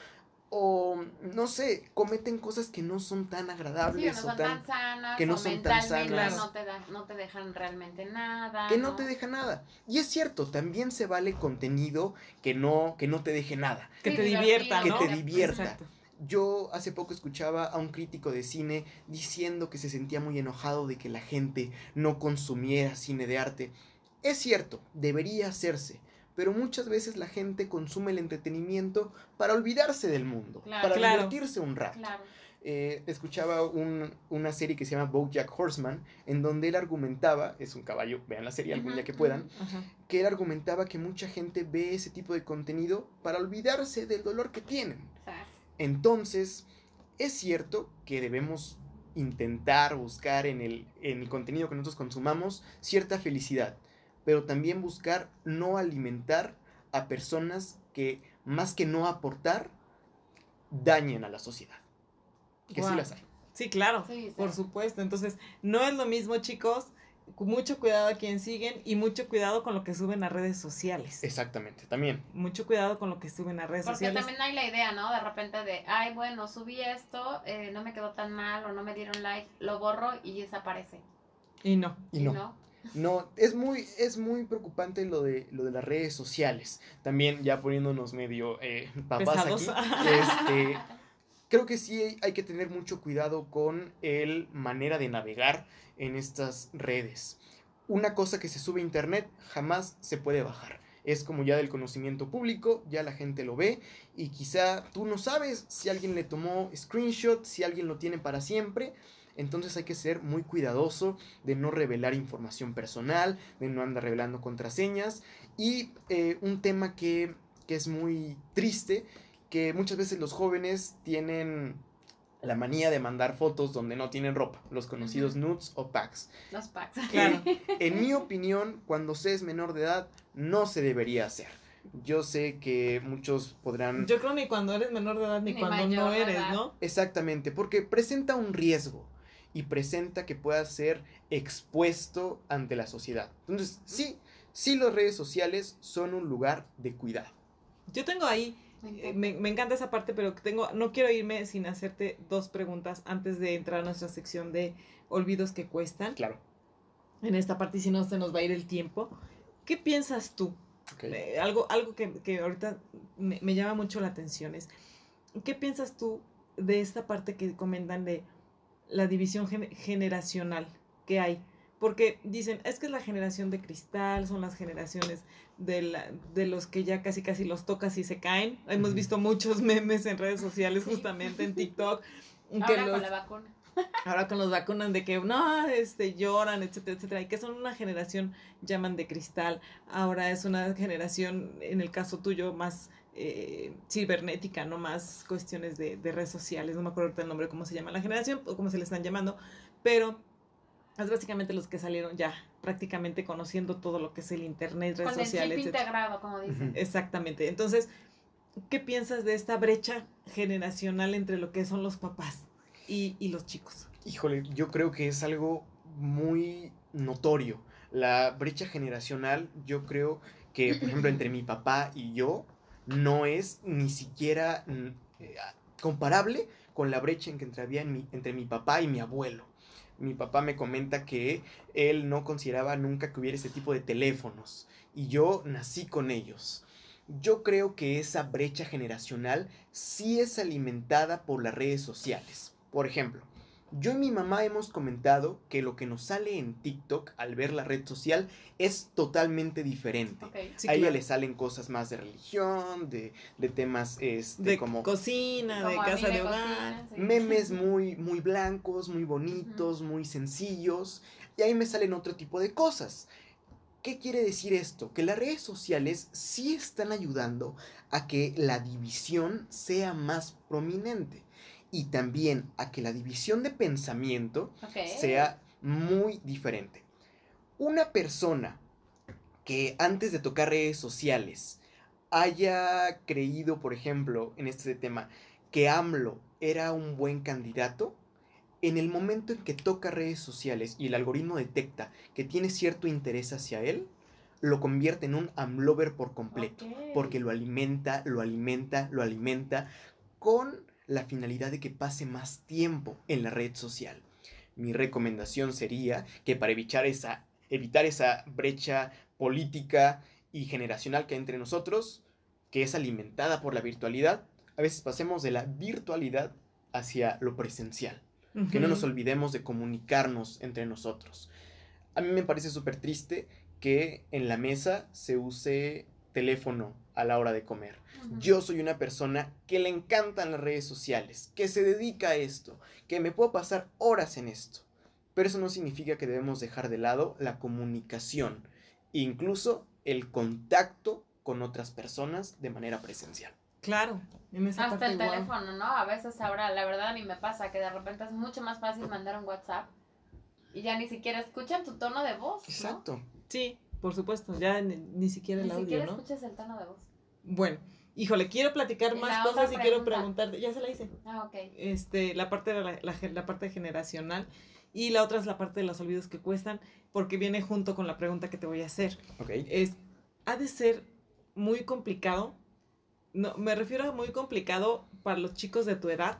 o no sé, cometen cosas que no son tan Sí, agradables no o son tan tan sanas, que no o son tan sanas. no, te da- no te dejan realmente nada. que no te deja nada. Y es cierto, también se vale contenido que no que no te deje nada. Que Sí, te divierta, que ¿no? te divierta. Exacto. Yo hace poco escuchaba a un crítico de cine diciendo que se sentía muy enojado de que la gente no consumiera cine de arte. Es cierto, debería hacerse, pero muchas veces la gente consume el entretenimiento para olvidarse del mundo, Claro. para Claro. divertirse un rato. Claro. Eh, escuchaba un- una serie que se llama BoJack Horseman, en donde él argumentaba, es un caballo, vean la serie algún día que puedan. Ajá. que él argumentaba que mucha gente ve ese tipo de contenido para olvidarse del dolor que tienen. Entonces, es cierto que debemos intentar buscar en el, en el contenido que nosotros consumamos cierta felicidad, pero también buscar no alimentar a personas que, más que no aportar, dañen a la sociedad. Que sí las hay. Sí, claro. Sí, sí. Por supuesto. Entonces, no es lo mismo, chicos. Mucho cuidado a quien siguen y mucho cuidado con lo que suben a redes sociales. Exactamente, también. Mucho cuidado con lo que suben a redes Porque sociales. también hay la idea, ¿no? De repente de, ay, bueno, subí esto, eh, no me quedó tan mal o no me dieron like, lo borro y desaparece. Y no. Y no. No, es muy, es muy preocupante lo de, lo de las redes sociales. También ya poniéndonos medio eh, papás Pesados. aquí. Este, creo que sí hay que tener mucho cuidado con el manera de navegar en estas redes. Una cosa que se sube a internet jamás se puede bajar. Es como ya del conocimiento público, ya la gente lo ve y quizá tú no sabes si alguien le tomó screenshot, si alguien lo tiene para siempre. Entonces hay que ser muy cuidadoso de no revelar información personal, de no andar revelando contraseñas. Y eh, un tema que, que es muy triste, que muchas veces los jóvenes tienen la manía de mandar fotos donde no tienen ropa, los conocidos nudes o packs. Los packs. Claro. En mi opinión, cuando se es menor de edad, no se debería hacer. Yo sé que muchos podrán... Yo creo ni cuando eres menor de edad ni, Ni cuando no eres, edad. ¿no? Exactamente, porque presenta un riesgo y presenta que pueda ser expuesto ante la sociedad. Entonces, sí, sí las redes sociales son un lugar de cuidado. Yo tengo ahí, Me eh, encanta. me, me encanta esa parte, pero tengo, no quiero irme sin hacerte dos preguntas antes de entrar a nuestra sección de olvidos que cuestan. Claro. En esta parte, y si no, se nos va a ir el tiempo. ¿Qué piensas tú? Eh, algo algo que, que ahorita me, me llama mucho la atención es, ¿qué piensas tú de esta parte que comentan de la división gen- generacional que hay? Porque dicen, es que es la generación de cristal, son las generaciones de, la- de los que ya casi casi los tocas y se caen. Hemos visto muchos memes en redes sociales, Sí. justamente en TikTok, que Ahora los, con la vacuna. Ahora con los vacunan de que no, este, lloran, etcétera, etcétera, y que son una generación, llaman de cristal, ahora es una generación, en el caso tuyo, más eh, cibernética, no más cuestiones de, de redes sociales, no me acuerdo ahorita el nombre, cómo se llama la generación, o cómo se le están llamando, pero es básicamente los que salieron ya prácticamente conociendo todo lo que es el internet, redes Con el sociales, chip etcétera. integrado, como dicen. Exactamente. Entonces, ¿qué piensas de esta brecha generacional entre lo que son los papás y, los chicos? Híjole, yo creo que es algo muy notorio. La brecha generacional, yo creo que, por ejemplo, entre mi papá y yo, no es ni siquiera mm, eh, comparable con la brecha en que había entre mi papá y mi abuelo. Mi papá me comenta que él no consideraba nunca que hubiera ese tipo de teléfonos y yo nací con ellos. Yo creo que esa brecha generacional sí es alimentada por las redes sociales. Por ejemplo, yo y mi mamá hemos comentado que lo que nos sale en TikTok al ver la red social es totalmente diferente. Ok. Sí, a ella claro. le salen cosas más de religión, de, de temas este, de como cocina, de Como casa de hogar. sí. memes muy, muy blancos, muy bonitos, muy sencillos. Y ahí me salen otro tipo de cosas. ¿Qué quiere decir esto? Que las redes sociales sí están ayudando a que la división sea más prominente. Y también a que la división de pensamiento sea muy diferente. Una persona que antes de tocar redes sociales haya creído, por ejemplo, en este tema, que AMLO era un buen candidato, en el momento en que toca redes sociales y el algoritmo detecta que tiene cierto interés hacia él, lo convierte en un AMLover por completo porque lo alimenta, lo alimenta, lo alimenta con la finalidad de que pase más tiempo en la red social. Mi recomendación sería que para evitar esa, evitar esa brecha política y generacional que hay entre nosotros, que es alimentada por la virtualidad, a veces pasemos de la virtualidad hacia lo presencial. Que no nos olvidemos de comunicarnos entre nosotros. A mí me parece súper triste que en la mesa se use teléfono a la hora de comer. Ujú. Yo soy una persona que le encantan las redes sociales, que se dedica a esto, que me puedo pasar horas en esto. Pero eso no significa que debemos dejar de lado la comunicación, incluso el contacto con otras personas de manera presencial. Claro, en esa Hasta parte el guau. teléfono, ¿no? A veces ahora, la verdad, a mí me pasa que de repente es mucho más fácil mandar un WhatsApp y ya ni siquiera escuchan tu tono de voz. ¿no? Exacto. Sí, por supuesto, ya ni, ni siquiera el Ni audio, siquiera ¿no? escuchas el tono de voz. Bueno, híjole, quiero platicar Y más cosas y quiero pregunta. preguntarte, ya se la hice. Ah, ok. Este, la parte de la, la parte generacional y la otra es la parte de los olvidos que cuestan, porque viene junto con la pregunta que te voy a hacer. ¿Ok? es, ha de ser muy complicado, no, me refiero a muy complicado para los chicos de tu edad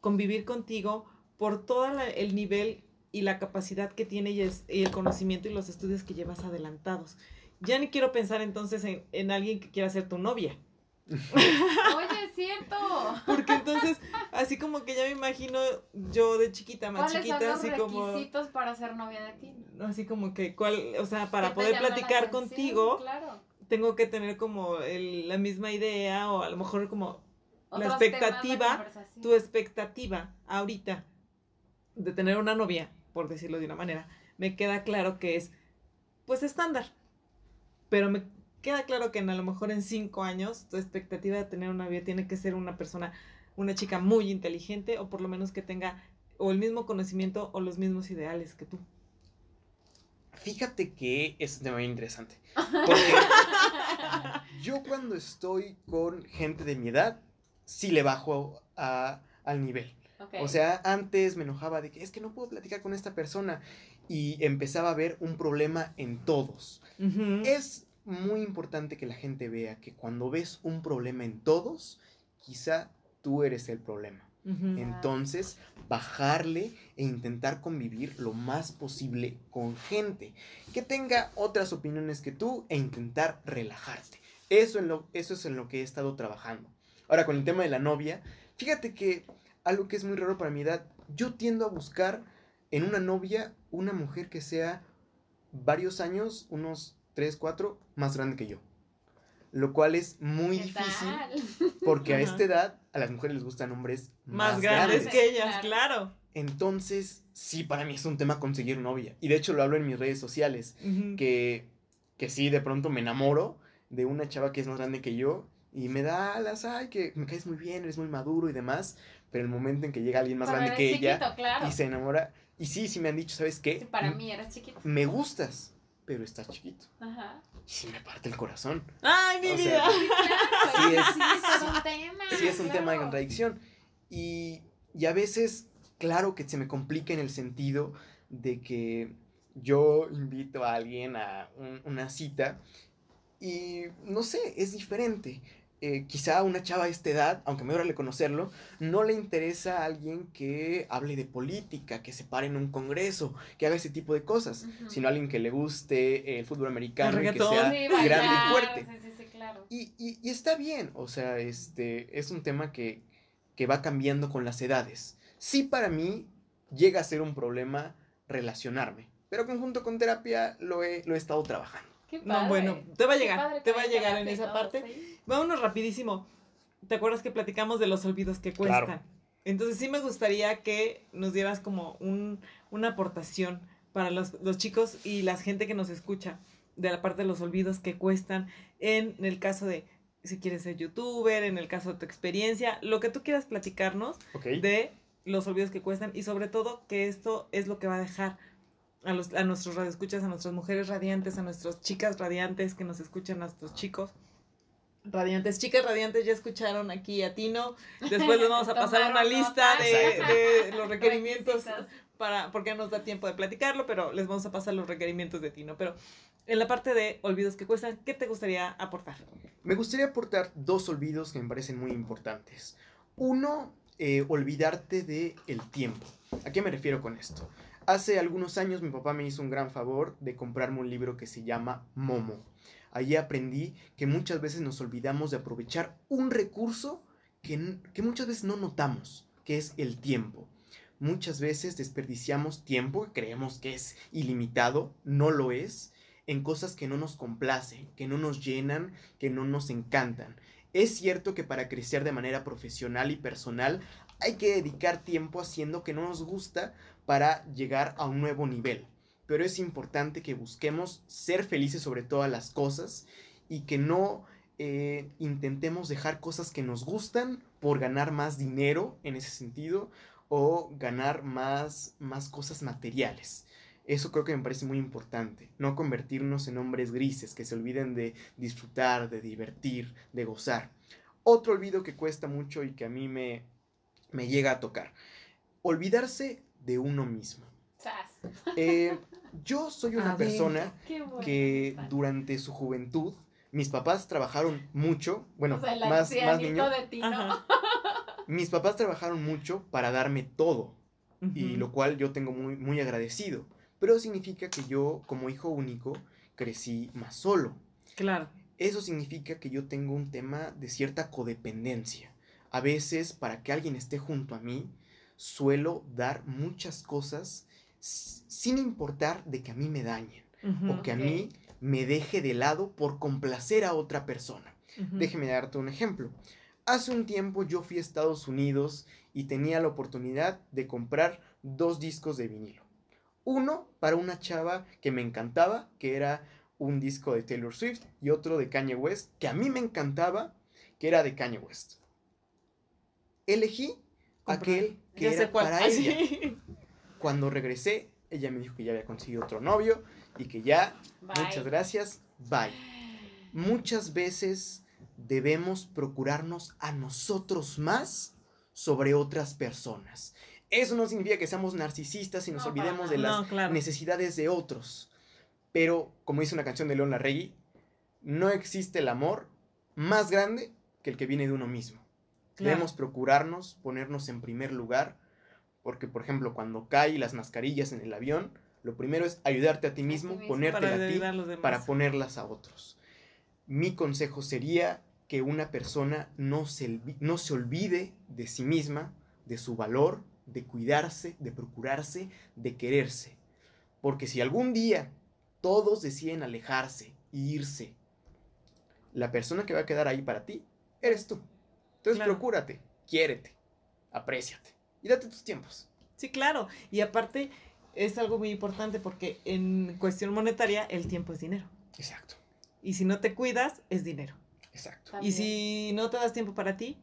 convivir contigo por todo la- el nivel y la capacidad que tiene y, es- y el conocimiento y los estudios que llevas adelantados. Ya ni quiero pensar entonces en, en alguien que quiera ser tu novia, Oye, es cierto. porque entonces así como que ya me imagino yo de chiquita, más ¿Cuáles chiquita, son los así como requisitos para ser novia de ti? así como que cuál, o sea, para ¿Qué te poder platicar contigo Claro. tengo que tener como el- la misma idea o a lo mejor como La Otros expectativa, tu expectativa ahorita de tener una novia, por decirlo de una manera, me queda claro que es, pues, estándar. Pero me queda claro que en, a lo mejor en cinco años tu expectativa de tener una novia tiene que ser una persona, una chica muy inteligente o por lo menos que tenga o el mismo conocimiento o los mismos ideales que tú. Fíjate que es un tema bien interesante. Porque yo cuando estoy con gente de mi edad, sí le bajo a- al nivel. O sea, antes me enojaba de que es que no puedo platicar con esta persona y empezaba a ver un problema en todos. Es muy importante que la gente vea que cuando ves un problema en todos, quizá tú eres el problema. Entonces, bajarle e intentar convivir lo más posible con gente que tenga otras opiniones que tú e intentar relajarte. Eso, en lo, eso es en lo que he estado trabajando. Ahora, con el tema de la novia, fíjate que algo que es muy raro para mi edad, yo tiendo a buscar en una novia una mujer que sea varios años, unos 3, 4, más grande que yo. Lo cual es muy ¿Qué difícil tal? porque a esta edad a las mujeres les gustan hombres Más, más, grandes grandes. que ellas, Claro. Entonces, sí, para mí es un tema conseguir novia. Y de hecho lo hablo en mis redes sociales, que, que sí, de pronto me enamoro de una chava que es más grande que yo y me da alas, ay, que me caes muy bien, eres muy maduro y demás. Pero el momento en que llega alguien más grande que ella claro. y se enamora, y sí, sí me han dicho, ¿sabes qué? Sí, para mí eres chiquito. Me gustas, pero estás chiquito. Ajá. Y sí me parte el corazón. Ay, mi O vida. sea, Claro, Sí, es- sí, es un tema. sí es un tema de contradicción. Y, y a veces, claro que se me complica en el sentido de que yo invito a alguien a un- una cita y no sé, es diferente. Eh, quizá a una chava de esta edad, aunque me duele conocerlo, no le interesa a alguien que hable de política, que se pare en un congreso, que haga ese tipo de cosas, sino alguien que le guste el fútbol americano y que sea Sí, grande bailar, y fuerte. Sí, sí, sí, claro. Y, y- y está bien, o sea, este es un tema que, que va cambiando con las edades. Sí, para mí llega a ser un problema relacionarme, pero conjunto con terapia lo he, lo he estado trabajando. Qué No, bueno, te va a llegar, padre te va a llegar en esa todo, parte. sí. Vámonos rapidísimo. ¿Te acuerdas que platicamos de los olvidos que Claro. cuestan? Entonces sí me gustaría que nos dieras como un, una aportación para los, los chicos y la gente que nos escucha de la parte de los olvidos que cuestan en el caso de si quieres ser youtuber, en el caso de tu experiencia, lo que tú quieras platicarnos ¿Ok? de los olvidos que cuestan y sobre todo que esto es lo que va a dejar a, los, a nuestros radioescuchas, a nuestras mujeres radiantes, a nuestras chicas radiantes que nos escuchan, a nuestros chicos radiantes. Chicas radiantes, ya escucharon aquí a Tino. Después les vamos a pasar una lista de, de los requerimientos Requisitos. para, porque no nos da tiempo de platicarlo, pero les vamos a pasar los requerimientos de Tino. Pero en la parte de olvidos que cuestan, ¿qué te gustaría aportar? Me gustaría aportar dos olvidos que me parecen muy importantes. Uno, eh, olvidarte de el tiempo. ¿A qué me refiero con esto? Hace algunos años mi papá me hizo un gran favor de comprarme un libro que se llama Momo. Allí aprendí que muchas veces nos olvidamos de aprovechar un recurso que, que muchas veces no notamos, que es el tiempo. Muchas veces desperdiciamos tiempo, creemos que es ilimitado, no lo es, en cosas que no nos complacen, que no nos llenan, que no nos encantan. Es cierto que para crecer de manera profesional y personal hay que dedicar tiempo haciendo que no nos gusta para llegar a un nuevo nivel. Pero es importante que busquemos ser felices sobre todas las cosas y que no eh, intentemos dejar cosas que nos gustan por ganar más dinero en ese sentido o ganar más, más cosas materiales. Eso creo que me parece muy importante. No convertirnos en hombres grises que se olviden de disfrutar, de divertir, de gozar. Otro olvido que cuesta mucho y que a mí me, me llega a tocar. Olvidarse de uno mismo. Eh, yo soy una Adentro. persona bueno que está. durante su juventud, mis papás trabajaron mucho, bueno, o sea, el más, más niño, de ti, ¿no? Ajá. mis papás trabajaron mucho para darme todo y lo cual yo tengo muy, muy agradecido. Pero significa que yo, como hijo único, crecí más solo. Claro. Eso significa que yo tengo un tema de cierta codependencia. A veces, para que alguien esté junto a mí, suelo dar muchas cosas sin importar de que a mí me dañen o que a mí me deje de lado por complacer a otra persona. Déjeme darte un ejemplo. Hace un tiempo yo fui a Estados Unidos y tenía la oportunidad de comprar dos discos de vinilo. Uno para una chava que me encantaba, que era un disco de Taylor Swift, y otro de Kanye West, que a mí me encantaba, que era de Kanye West. Elegí aquel que Ya sé era cuál. para Ah, ella. sí. Cuando regresé, ella me dijo que ya había conseguido otro novio y que ya, Bye. muchas gracias, bye. Muchas veces debemos procurarnos a nosotros más sobre otras personas. Eso no significa que seamos narcisistas y nos No, olvidemos de las No, claro. necesidades de otros. Pero, como dice una canción de León Larregui, no existe el amor más grande que el que viene de uno mismo. Claro. Debemos procurarnos, ponernos en primer lugar, porque, por ejemplo, cuando caen las mascarillas en el avión, lo primero es ayudarte a ti mismo, mismo. para a ti a para ponerlas a otros. Mi consejo sería que una persona no se, no se olvide de sí misma, de su valor, de cuidarse, de procurarse, de quererse. Porque si algún día todos deciden alejarse e irse, la persona que va a quedar ahí para ti eres tú. Entonces Claro. procúrate, quiérete, apréciate y date tus tiempos. Sí, claro. Y aparte es algo muy importante porque en cuestión monetaria el tiempo es dinero. Exacto, Y si no te cuidas, es dinero. exacto. Y si no te das tiempo para ti,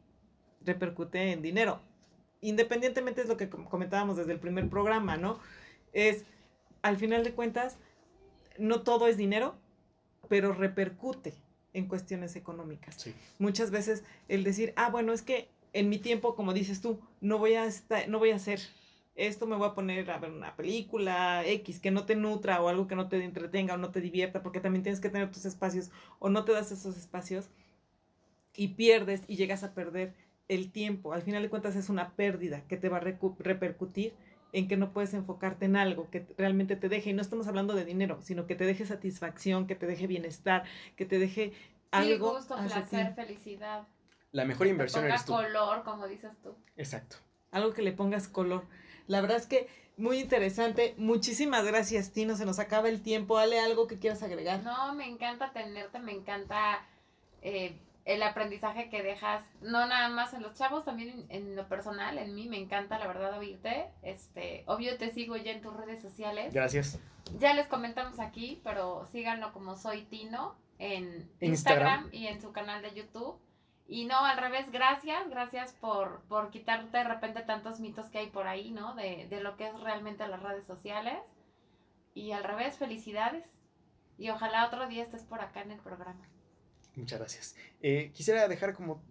repercute en dinero. Independientemente es lo que com- comentábamos desde el primer programa, ¿no? Es, al final de cuentas, no todo es dinero, pero repercute en cuestiones económicas. Sí. Muchas veces el decir, ah, bueno, es que en mi tiempo, como dices tú, no voy a, esta- no voy a hacer esto, me voy a poner a ver una película X que no te nutra o algo que no te entretenga o no te divierta, porque también tienes que tener tus espacios o no te das esos espacios y pierdes y llegas a perder el tiempo. Al final de cuentas es una pérdida que te va a repercutir en que no puedes enfocarte en algo que realmente te deje, y no estamos hablando de dinero, sino que te deje satisfacción, que te deje bienestar, que te deje Sí, algo gusto, hacia ti. placer, felicidad. La mejor Que inversión ponga eres tú. color, como dices tú. Exacto. algo que le pongas color. La verdad es que muy interesante. Muchísimas gracias, Tino. Se nos acaba el tiempo. Ale, algo que quieras agregar. No, me encanta tenerte, me encanta eh, el aprendizaje que dejas, no nada más en los chavos, también en, en lo personal, en mí me encanta la verdad oírte. Este, obvio te sigo ya en tus redes sociales. Gracias. Ya les comentamos aquí, pero síganlo como soy Tino en Instagram. Instagram, y en su canal de YouTube. Y no, al revés, gracias, gracias por, por quitarte de repente tantos mitos que hay por ahí, ¿no? De, de lo que es realmente las redes sociales. Y al revés, felicidades. Y ojalá otro día estés por acá en el programa. Muchas gracias. Eh, quisiera dejar como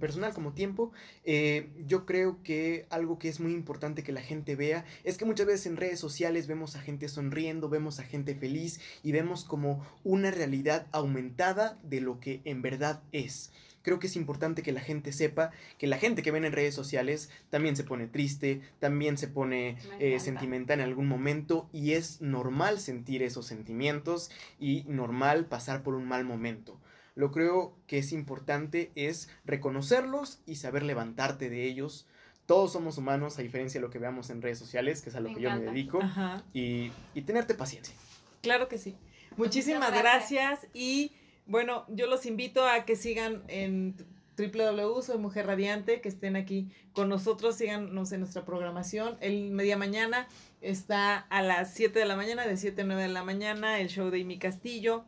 personal, como tiempo, eh, yo creo que algo que es muy importante que la gente vea es que muchas veces en redes sociales vemos a gente sonriendo, vemos a gente feliz y vemos como una realidad aumentada de lo que en verdad es. Creo que es importante que la gente sepa que la gente que ven en redes sociales también se pone triste, también se pone eh, sentimental en algún momento y es normal sentir esos sentimientos y normal pasar por un mal momento. Lo creo que es importante es reconocerlos y saber levantarte de ellos. Todos somos humanos, a diferencia de lo que veamos en redes sociales, que es a lo Me que yo me dedico, Ajá. y, y tenerte paciencia. Claro que sí. Muchísimas gracias. gracias. Y bueno, yo los invito a que sigan en www Soy Mujer Radiante, que estén aquí con nosotros, síganos en nuestra programación. El media mañana está a las 7 de la mañana, de 7 a 9 de la mañana, el show de Amy Castillo,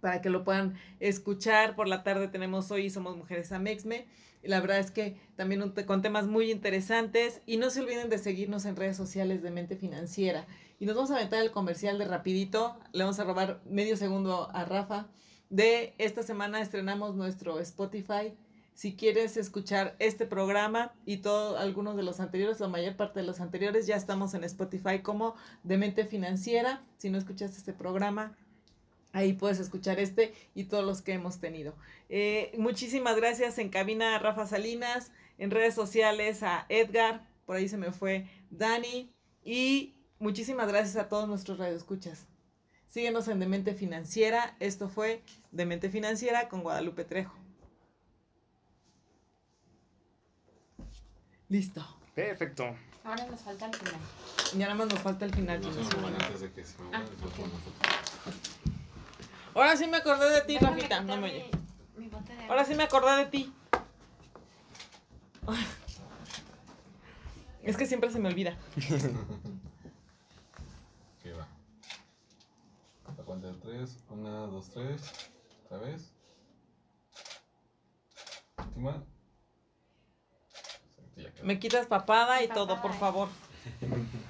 para que lo puedan escuchar. Por la tarde tenemos hoy Somos Mujeres Amexme. La verdad es que también con temas muy interesantes. Y no se olviden de seguirnos en redes sociales de Mente Financiera. Y nos vamos a aventar el comercial de rapidito. Le vamos a robar medio segundo a Rafa. De esta semana estrenamos nuestro Spotify. Si quieres escuchar este programa y todos algunos de los anteriores, la mayor parte de los anteriores, ya estamos en Spotify como de Mente Financiera. Si no escuchaste este programa, ahí puedes escuchar este y todos los que hemos tenido. Eh, muchísimas gracias en cabina a Rafa Salinas, en redes sociales a Edgar, por ahí se me fue Dani y muchísimas gracias a todos nuestros radioescuchas. Síguenos en Demente Financiera. Esto fue Demente Financiera con Guadalupe Trejo. Listo. Perfecto. Ahora nos falta el final. Ya nada más nos falta el final. No antes de que se. Ah, ok. toman una foto. Ahora sí me acordé de ti, Déjame Rafita. No me oye. Ahora sí me acordé de ti. Es que siempre se me olvida. Ok, va. La cuenta de tres. Una, dos, tres. Otra vez. Última. Me quitas papada y Papada. todo, por favor.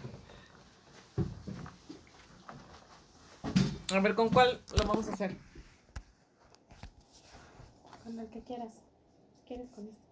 A ver, ¿con cuál lo vamos a hacer? Con el que quieras. ¿Quieres con este?